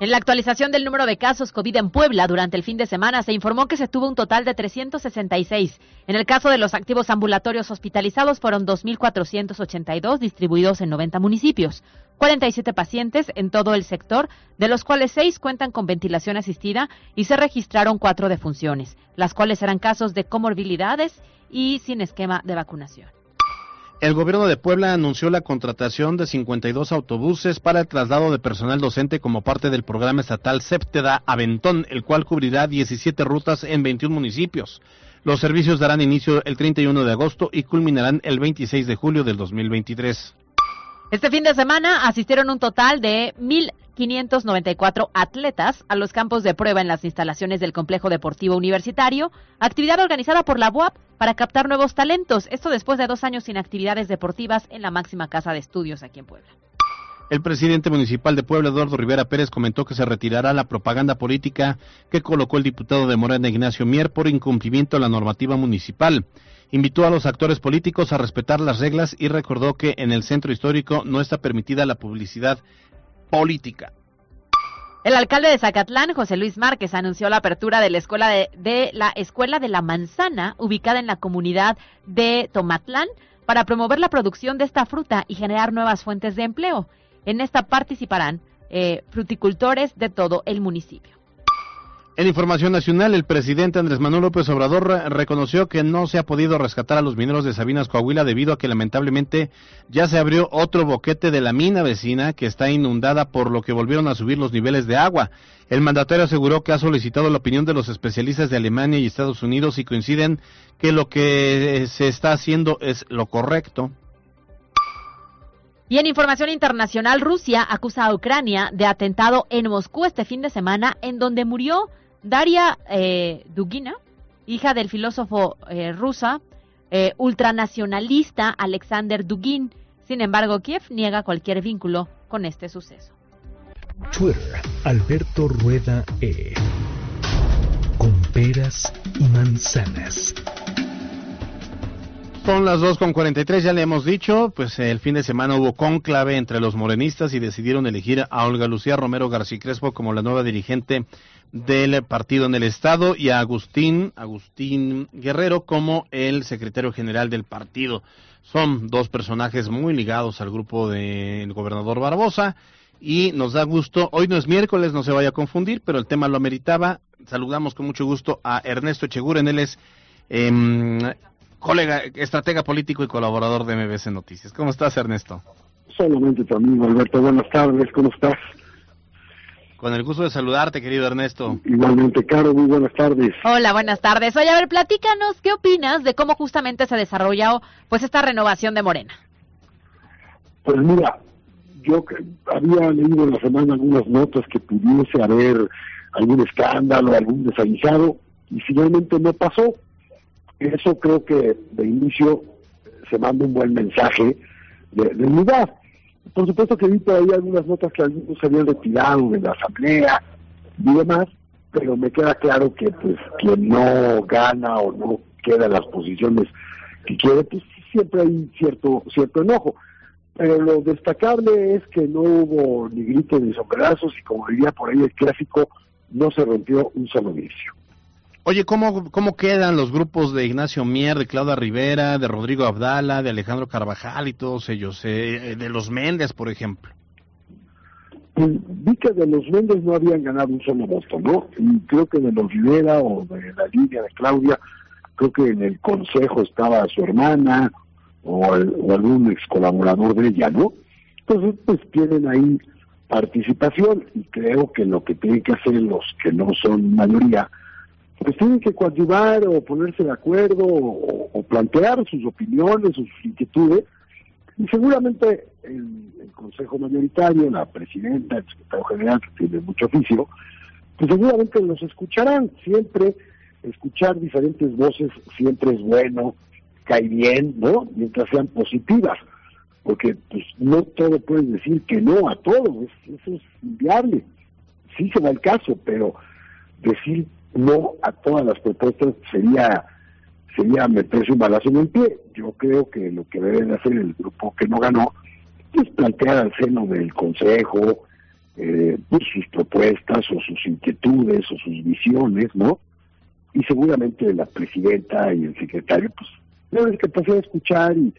En la actualización del número de casos COVID en Puebla durante el fin de semana se informó que se tuvo un total de 366. En el caso de los activos ambulatorios hospitalizados fueron 2.482 distribuidos en 90 municipios. 47 pacientes en todo el sector, de los cuales 6 cuentan con ventilación asistida y se registraron 4 defunciones, las cuales eran casos de comorbilidades y sin esquema de vacunación. El gobierno de Puebla anunció la contratación de 52 autobuses para el traslado de personal docente como parte del programa estatal Sépteda Aventón, el cual cubrirá 17 rutas en 21 municipios. Los servicios darán inicio el 31 de agosto y culminarán el 26 de julio del 2023. Este fin de semana asistieron un total de 1.594 atletas a los campos de prueba en las instalaciones del Complejo Deportivo Universitario, actividad organizada por la UAP para captar nuevos talentos, esto después de dos años sin actividades deportivas en la máxima casa de estudios aquí en Puebla. El presidente municipal de Puebla, Eduardo Rivera Pérez, comentó que se retirará la propaganda política que colocó el diputado de Morena, Ignacio Mier, por incumplimiento de la normativa municipal. Invitó a los actores políticos a respetar las reglas y recordó que en el centro histórico no está permitida la publicidad política. El alcalde de Zacatlán, José Luis Márquez, anunció la apertura de la escuela de, la Escuela de la Manzana, ubicada en la comunidad de Tomatlán, para promover la producción de esta fruta y generar nuevas fuentes de empleo. En esta participarán eh, fruticultores de todo el municipio. En información nacional, el presidente Andrés Manuel López Obrador re- reconoció que no se ha podido rescatar a los mineros de Sabinas, Coahuila, debido a que lamentablemente ya se abrió otro boquete de la mina vecina que está inundada, por lo que volvieron a subir los niveles de agua. El mandatario aseguró que ha solicitado la opinión de los especialistas de Alemania y Estados Unidos y coinciden que lo que eh, se está haciendo es lo correcto. Y en información internacional, Rusia acusa a Ucrania de atentado en Moscú este fin de semana, en donde murió Daria eh, Dugina, hija del filósofo eh, rusa eh, ultranacionalista Alexander Dugin. Sin embargo, Kiev niega cualquier vínculo con este suceso. Twitter, Alberto Rueda E. Con peras y manzanas. Son las 2.43, ya le hemos dicho, pues el fin de semana hubo conclave entre los morenistas y decidieron elegir a Olga Lucía Romero García Crespo como la nueva dirigente del partido en el estado y a Agustín, Agustín Guerrero como el secretario general del partido. Son dos personajes muy ligados al grupo del gobernador Barbosa y nos da gusto, hoy no es miércoles, no se vaya a confundir, pero el tema lo ameritaba. Saludamos con mucho gusto a Ernesto Echeguren, él es em, colega, estratega político y colaborador de MBC Noticias. ¿Cómo estás, Ernesto? Solamente tu amigo Alberto, buenas tardes, ¿cómo estás? Con el gusto de saludarte, querido Ernesto. Igualmente, Caro, muy buenas tardes. Hola, buenas tardes. Oye, a ver, platícanos, ¿qué opinas de cómo justamente se desarrolló pues esta renovación de Morena? Pues mira, yo que había leído en la semana algunas notas que pudiese haber algún escándalo, algún desaguisado, y finalmente no pasó. Eso creo que de inicio se manda un buen mensaje de, de. Por supuesto que vi por ahí algunas notas que algunos se habían retirado de la asamblea y demás, pero me queda claro que pues quien no gana o no queda en las posiciones que quiere, pues siempre hay cierto cierto enojo. Pero lo destacable es que no hubo ni gritos ni sombrerazos y como diría por ahí el clásico, no se rompió un solo vicio. Oye, ¿cómo, ¿cómo quedan los grupos de Ignacio Mier, de Claudia Rivera, de Rodrigo Abdala, de Alejandro Carvajal y todos ellos? Eh, de los Méndez, por ejemplo. Pues, vi de los Méndez no habían ganado un solo voto, ¿no? Y creo que de los Rivera o de la línea de Claudia, creo que en el consejo estaba su hermana o, o algún ex colaborador de ella, ¿no? Entonces, pues tienen ahí participación y creo que lo que tienen que hacer los que no son mayoría, pues tienen que coadyuvar o ponerse de acuerdo o, plantear sus opiniones sus inquietudes y seguramente el, el Consejo Mayoritario, la presidenta, el secretario general, que tiene mucho oficio, pues seguramente los escucharán. Siempre escuchar diferentes voces siempre es bueno, cae bien, ¿no? Mientras sean positivas, porque pues no todo puedes decir que no a todo, es- eso es inviable. Sí se da el caso, pero decir no a todas las propuestas sería sería meterse un balazo en el pie. Yo creo que lo que debe de hacer el grupo que no ganó es plantear al seno del Consejo eh, pues, sus propuestas o sus inquietudes o sus visiones, ¿no? Y seguramente la presidenta y el secretario, pues, deben capacidad de escuchar y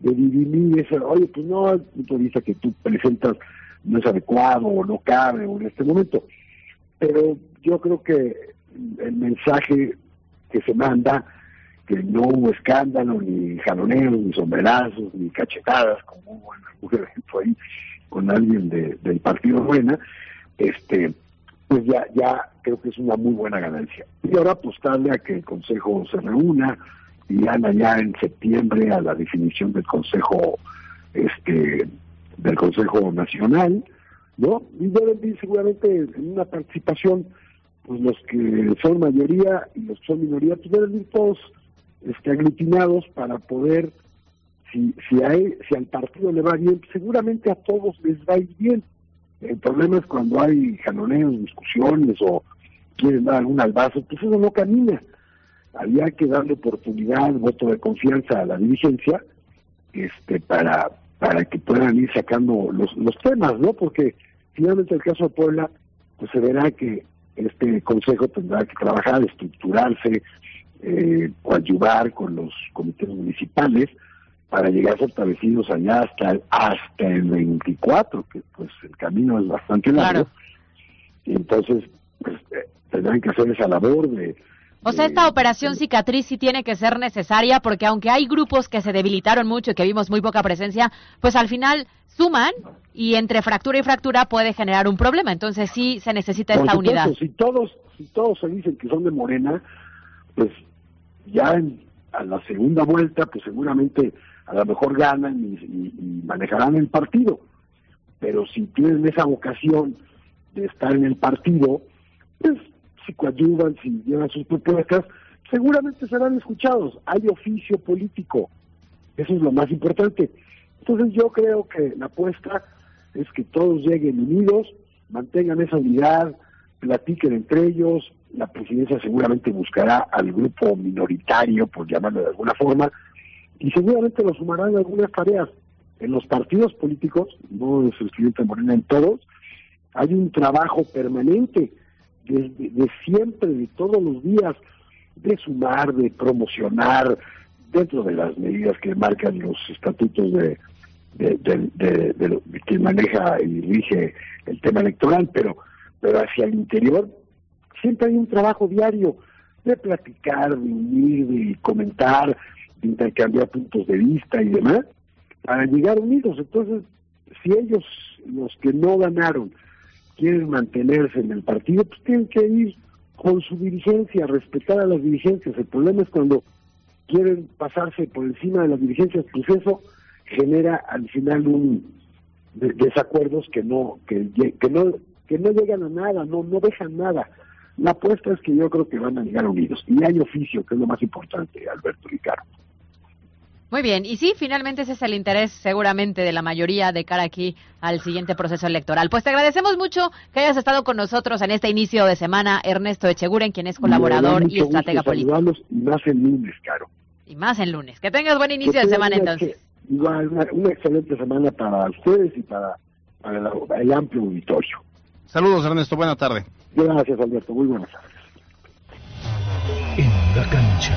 de dirimir eso. Oye, pues no, el punto de vista que tú presentas no es adecuado o no cabe o en este momento. Pero yo creo que el mensaje que se manda que no hubo escándalo, ni jaloneos, ni sombrerazos, ni cachetadas, como hubo en algún evento ahí con alguien de- del Partido Buena, este, pues ya, ya creo que es una muy buena ganancia. Y ahora apostarle a que el Consejo se reúna y anda ya en septiembre a la definición del Consejo, este, del Consejo Nacional, ¿no? Y deben ir seguramente en una participación, pues los que son mayoría y los que son minoría, pues deben ir todos este, aglutinados para poder, si, si, a él- si al partido le va bien, seguramente a todos les va a ir bien. El problema es cuando hay jaloneos, discusiones o quieren dar algún albazo, pues eso no camina. Había que darle oportunidad, voto de confianza a la dirigencia este para para que puedan ir sacando los, los temas, ¿no? Porque finalmente el caso de Puebla, pues se verá que este consejo tendrá que trabajar, estructurarse, eh, coadyuvar con los comités municipales para llegar fortalecidos allá hasta el, hasta el 24, que pues el camino es bastante largo. Y entonces pues, eh, tendrán que hacer esa labor de... O sea, esta operación cicatriz sí tiene que ser necesaria porque aunque hay grupos que se debilitaron mucho y que vimos muy poca presencia, pues al final suman y entre fractura y fractura puede generar un problema. Entonces sí se necesita esta supuesto, unidad. Si todos, si todos se dicen que son de Morena, pues ya en- a la segunda vuelta, pues seguramente a lo mejor ganan y, y- y manejarán el partido. Pero si tienen esa vocación de estar en el partido, pues si coadyuvan, si llevan sus propuestas seguramente serán escuchados. Hay oficio político. Eso es lo más importante. Entonces yo creo que la apuesta es que todos lleguen unidos, mantengan esa unidad, platiquen entre ellos. La presidencia seguramente buscará al grupo minoritario, por llamarlo de alguna forma, y seguramente lo sumarán a algunas tareas. En los partidos políticos, no es el presidente Morena en todos, hay un trabajo permanente de, siempre, de todos los días, de sumar, de promocionar, dentro de las medidas que marcan los estatutos de, de, de, de, de quien maneja y rige el tema electoral, pero, pero hacia el interior siempre hay un trabajo diario de platicar, de unir, de comentar, de intercambiar puntos de vista y demás, para llegar unidos. Entonces, si ellos, los que no ganaron, quieren mantenerse en el partido, pues tienen que ir con su dirigencia, respetar a las dirigencias. El problema es cuando quieren pasarse por encima de las dirigencias, pues eso genera al final un de- desacuerdos que no que no que no llegan a nada, no no dejan nada. La apuesta es que yo creo que van a llegar unidos y hay oficio, que es lo más importante, Alberto Ricardo. Muy bien, y sí, finalmente ese es el interés seguramente de la mayoría de cara aquí al siguiente proceso electoral. Pues te agradecemos mucho que hayas estado con nosotros en este inicio de semana, Ernesto Echeguren, quien es colaborador y estratega político. más el lunes, Caro. Y más en lunes. Que tengas buen inicio Que de semana una entonces. Igual, una, una excelente semana para ustedes y para, para la- el amplio auditorio. Saludos, Ernesto. Buena tarde. Gracias, Alberto. Muy buenas tardes. En la cancha.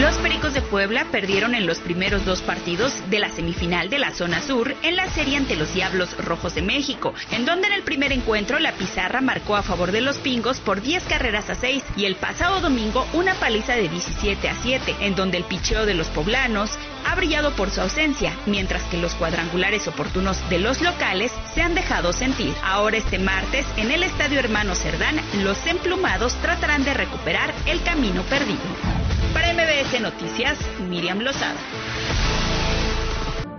Los Pericos de Puebla perdieron en los primeros dos partidos de la semifinal de la zona sur en la serie ante los Diablos Rojos de México, en donde en el primer encuentro la pizarra marcó a favor de los Pingos por 10 carreras a 6 y el pasado domingo una paliza de 17 a 7, en donde el picheo de los poblanos ha brillado por su ausencia, mientras que los cuadrangulares oportunos de los locales se han dejado sentir. Ahora este martes, en el Estadio Hermano Cerdán, los emplumados tratarán de recuperar el camino perdido. Para MBS Noticias, Miriam Lozada.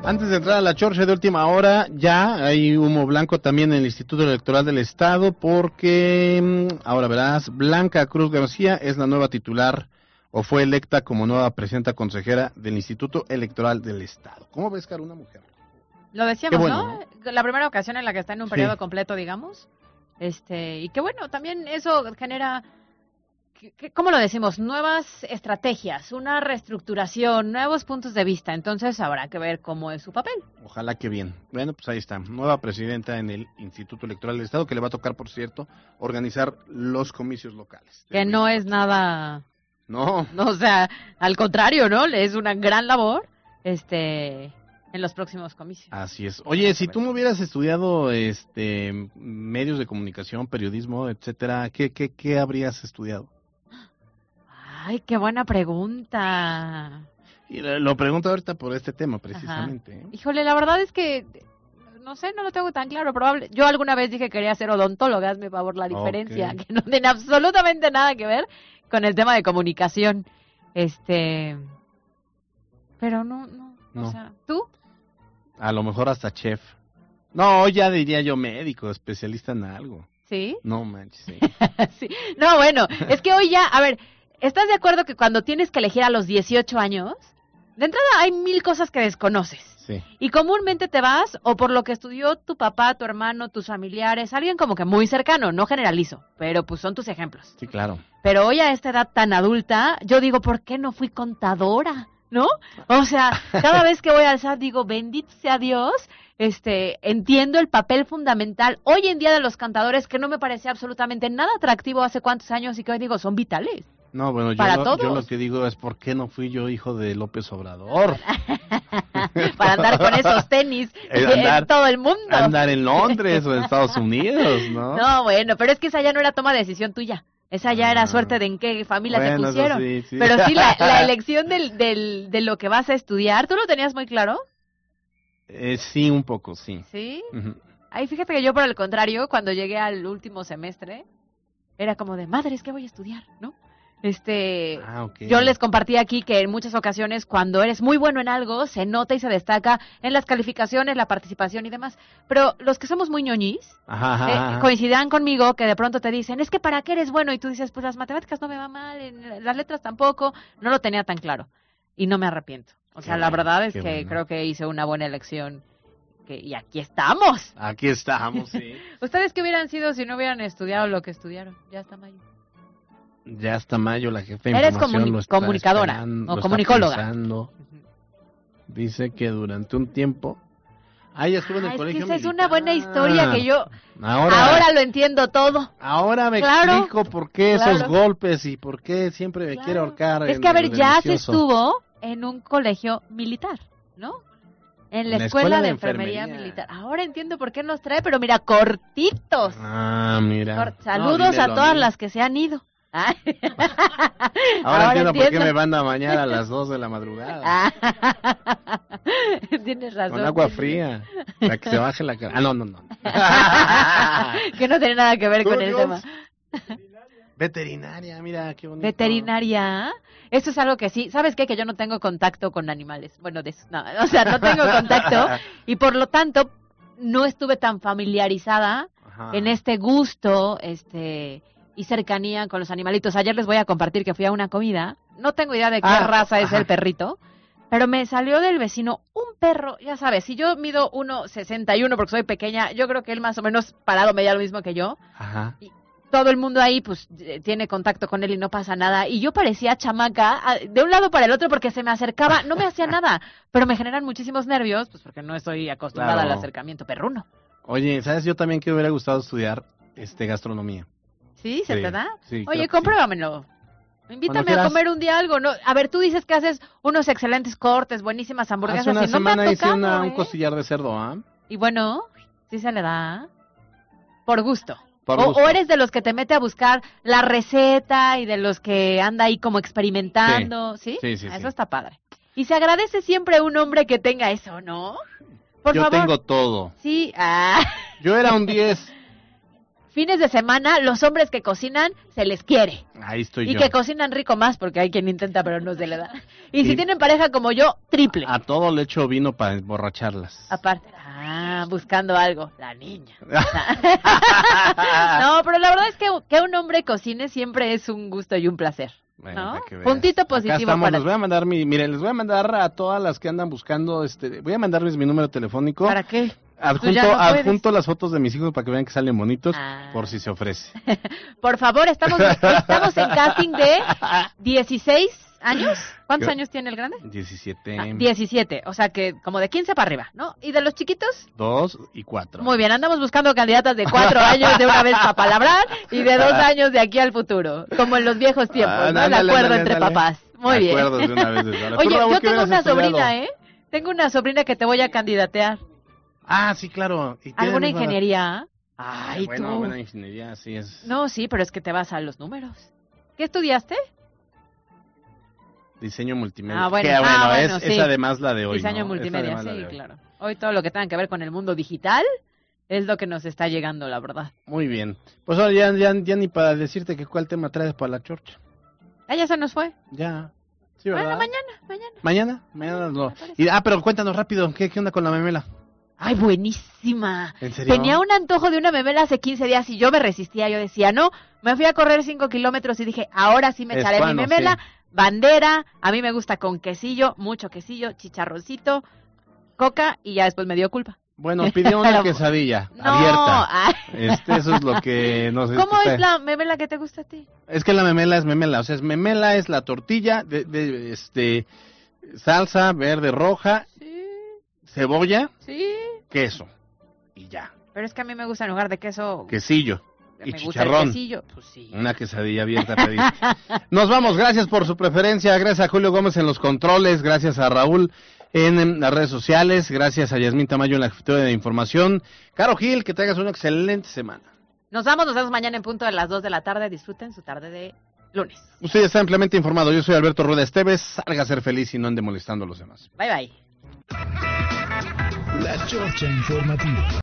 Antes de entrar a la chorcha de última hora, ya hay humo blanco también en el Instituto Electoral del Estado porque, mm, ahora verás, Blanca Cruz García es la nueva titular o fue electa como nueva presidenta consejera del Instituto Electoral del Estado. ¿Cómo ves, Caro, una mujer? Lo decíamos, bueno, ¿no? La primera ocasión en la que está en un Sí. periodo completo, digamos. Este, y que bueno, también eso genera, ¿cómo lo decimos? Nuevas estrategias, una reestructuración, nuevos puntos de vista. Entonces habrá que ver cómo es su papel. Ojalá que bien. Bueno, pues ahí está. Nueva presidenta en el Instituto Electoral del Estado, que le va a tocar, por cierto, organizar los comicios locales. Que no es nada, No, no, o sea, al contrario, ¿no? Es una gran labor, este, en los próximos comicios. Así es. Oye, si tú no hubieras estudiado este medios de comunicación, periodismo, etcétera, ¿qué, qué, qué habrías estudiado? Ay, qué buena pregunta. Y lo pregunto ahorita por este tema, precisamente. ¿eh? Híjole, la verdad es que no sé, no lo tengo tan claro. Probable. Yo alguna vez dije que quería ser odontóloga, hazme favor la diferencia, que no tiene absolutamente nada que ver con el tema de comunicación. Este, pero no, no, No. o sea, ¿tú? A lo mejor hasta chef. No, ya diría yo médico, especialista en algo. ¿Sí? No manches. sí. sí. No, bueno, es que hoy ya, a ver, ¿estás de acuerdo que cuando tienes que elegir a los 18 años, de entrada hay mil cosas que desconoces? Sí. Y comúnmente te vas o por lo que estudió tu papá, tu hermano, tus familiares, alguien como que muy cercano, no generalizo, pero pues son tus ejemplos. Sí, claro. Pero hoy a esta edad tan adulta, yo digo, ¿por qué no fui contadora? ¿No? O sea, cada vez que voy al SAT digo, bendito sea Dios, este, entiendo el papel fundamental hoy en día de los cantadores que no me parecía absolutamente nada atractivo hace cuántos años y que hoy digo, son vitales. No, bueno, yo, Para lo, yo todos. lo que digo es por qué no fui yo hijo de López Obrador. Para andar con esos tenis Eh, en andar- todo el mundo. Andar en Londres o en Estados Unidos, ¿no? No, bueno, pero es que esa ya no era toma de decisión tuya. Esa ya era suerte de en qué familia Ah. Bueno, se pusieron. sí, sí. Pero sí, la, la elección del, del, de lo que vas a estudiar, ¿tú lo tenías muy claro? Eh, sí, un poco, sí. Sí. Ay, fíjate que yo, por el contrario, cuando llegué al último semestre, era como de, madres, ¿qué voy a estudiar? ¿No? Este, Ah, yo les compartí aquí que en muchas ocasiones cuando eres muy bueno en algo, se nota y se destaca en las calificaciones, la participación y demás. Pero los que somos muy ñoñis, Ajá, ajá, eh, conmigo que de pronto te dicen, es que para qué eres bueno y tú dices, pues las matemáticas no me va mal, en las letras tampoco, no lo tenía tan claro y no me arrepiento. O Qué sea, la verdad es que bueno. creo que hice una buena elección que, y aquí estamos. Aquí estamos, sí. ¿Ustedes qué hubieran sido si no hubieran estudiado lo que estudiaron? Ya está mayo. Ya hasta mayo la jefa de Eres información lo está comunicadora o lo está comunicóloga. pensando. Dice que durante un tiempo... Ah, ya estuvo en el Ah, es que colegio esa es militar. una buena historia que yo Ahora, ahora lo entiendo todo. ahora me Claro, explico por qué esos claro. golpes y por qué siempre me quiere ahorcar. Es que, a ver, ya se estuvo en un colegio militar, ¿no? En la, escuela, de, enfermería, militar. Ahora entiendo por qué nos trae, pero mira, cortitos. Ah, mira. Cor- No, Saludos a todas las que se han ido. Ay. Ahora, entiendo, por qué entiendo. me van a bañar a las 2 de la madrugada. Ah. Tienes razón. Con agua fría. Para que se baje la cara. Ah, no, no, no. que no tiene nada que ver con el Dios. tema. Veterinaria, mira qué bonito. Veterinaria. Eso es algo que sí. ¿Sabes qué? Que yo no tengo contacto con animales. Bueno, de eso, no, o sea, no tengo contacto y por lo tanto no estuve tan familiarizada Ajá. en este gusto, este y cercanía con los animalitos. Ayer les voy a compartir que fui a una comida. No tengo idea de qué Ah, raza es el perrito, pero me salió del vecino un perro, ya sabes, si yo mido 1.61 porque soy pequeña, yo creo que él más o menos parado me da lo mismo que yo. Ajá. Todo el mundo ahí pues eh, tiene contacto con él y no pasa nada. Y yo parecía chamaca ah, de un lado para el otro porque se me acercaba, no me hacía nada, pero me generan muchísimos nervios, pues porque no estoy acostumbrada Claro. al acercamiento perruno. Oye, ¿sabes? Yo también que me hubiera gustado estudiar este gastronomía. ¿Sí? ¿Se Sí, te da? sí, Oye, sí. compruébamelo. Invítame a comer un día algo, ¿no? A ver, tú dices que haces unos excelentes cortes, buenísimas hamburguesas Hace una y no me semana ha hice una- un ¿eh? costillar de cerdo, ¿ah? Y bueno, sí se le da. Por gusto. Por o, gusto. o eres de los que te mete a buscar la receta y de los que anda ahí como experimentando, ¿sí? Sí, sí, Ah, sí. Eso está padre. Y se agradece siempre un hombre que tenga eso, ¿no? Por Yo favor. tengo todo. Sí, ah. Yo era un 10. Fines de semana, los hombres que cocinan, se les quiere. Ahí estoy Y yo. que cocinan rico más, porque hay quien intenta, pero no se le da. Y si tienen pareja como yo, triple. A todo le echo vino para emborracharlas. Aparte. Ah, buscando algo. La niña. no, pero la verdad es que, que un hombre cocine siempre es un gusto y un placer. Bueno, ¿no? para. Puntito Acá positivo estamos, para les voy a mandar mi, miren, les voy a mandar a todas las que andan buscando, este, voy a mandarles mi número telefónico. ¿Para qué? Adjunto, no. Ah. adjunto las fotos de mis hijos para que vean que salen bonitos, por si se ofrece. Por favor, estamos, estamos en casting de 16 años. ¿Cuántos ¿Qué? años tiene el grande? 17, 17, o sea que como de 15 para arriba, ¿no? ¿Y de los chiquitos? 2 y 4. Muy bien, andamos buscando candidatas de 4 años de una vez para palabrar y de 2 años de aquí al futuro, como en los viejos tiempos, Ah, ¿no? El ándale, acuerdo ándale, entre ándale. papás. Muy bien. Acuerdos de una vez. Tú, Oye, yo ¿qué tengo una sobrina, ¿eh? Tengo una sobrina que te voy a candidatear. Ah, sí, claro. ¿Y qué ¿Alguna ingeniería? Ay, bueno, tú. buena ingeniería, sí es. No, sí, pero es que te vas a los números. ¿Qué estudiaste? Diseño multimedia. Ah, bueno, Que, ah, bueno, bueno, es, sí. es además la de hoy. Diseño ¿no? Multimedia, sí, claro. Hoy todo lo que tenga que ver con el mundo digital es lo que nos está llegando, la verdad. Muy bien. Pues ahora ya, ya, ya ni para decirte que cuál tema traes para la chorcha. Ah, ya se nos fue. Ya. Sí, ¿verdad? Bueno, mañana, mañana. Mañana, mañana. Y, ah, pero cuéntanos rápido, ¿qué, qué onda con la memela? Ay, buenísima. ¿En serio? Tenía un antojo de una memela hace 15 días y yo me resistía. Yo decía, no, me fui a correr 5 kilómetros y dije, ahora sí me Es echaré mi memela. sí. Bandera, a mí me gusta con quesillo, mucho quesillo, chicharroncito, coca y ya después me dio culpa. Bueno, pidió una quesadilla No, abierta. Este, eso es lo que nos ¿Cómo está- es la memela que te gusta a ti? Es que la memela es memela, o sea, es memela es la tortilla de, de, este salsa verde roja, cebolla, Sí. Queso y ya, Pero es que a mí me gusta en lugar de queso. quesillo y me gusta el chicharrón. quesillo. Pues sí. Una quesadilla abierta. Nos vamos, gracias por su preferencia, gracias a Julio Gómez en los controles, gracias a Raúl en, las redes sociales, gracias a Yasmín Tamayo en la jefatura de información. Caro Gil, que tengas una excelente semana. Nos vamos, nos vemos mañana en punto de las 2 de la tarde. Disfruten su tarde de lunes. Usted está ampliamente informado, yo soy Alberto Rueda Esteves, salga a ser feliz y no ande molestando a los demás. Bye bye. La Chorcha Informativa.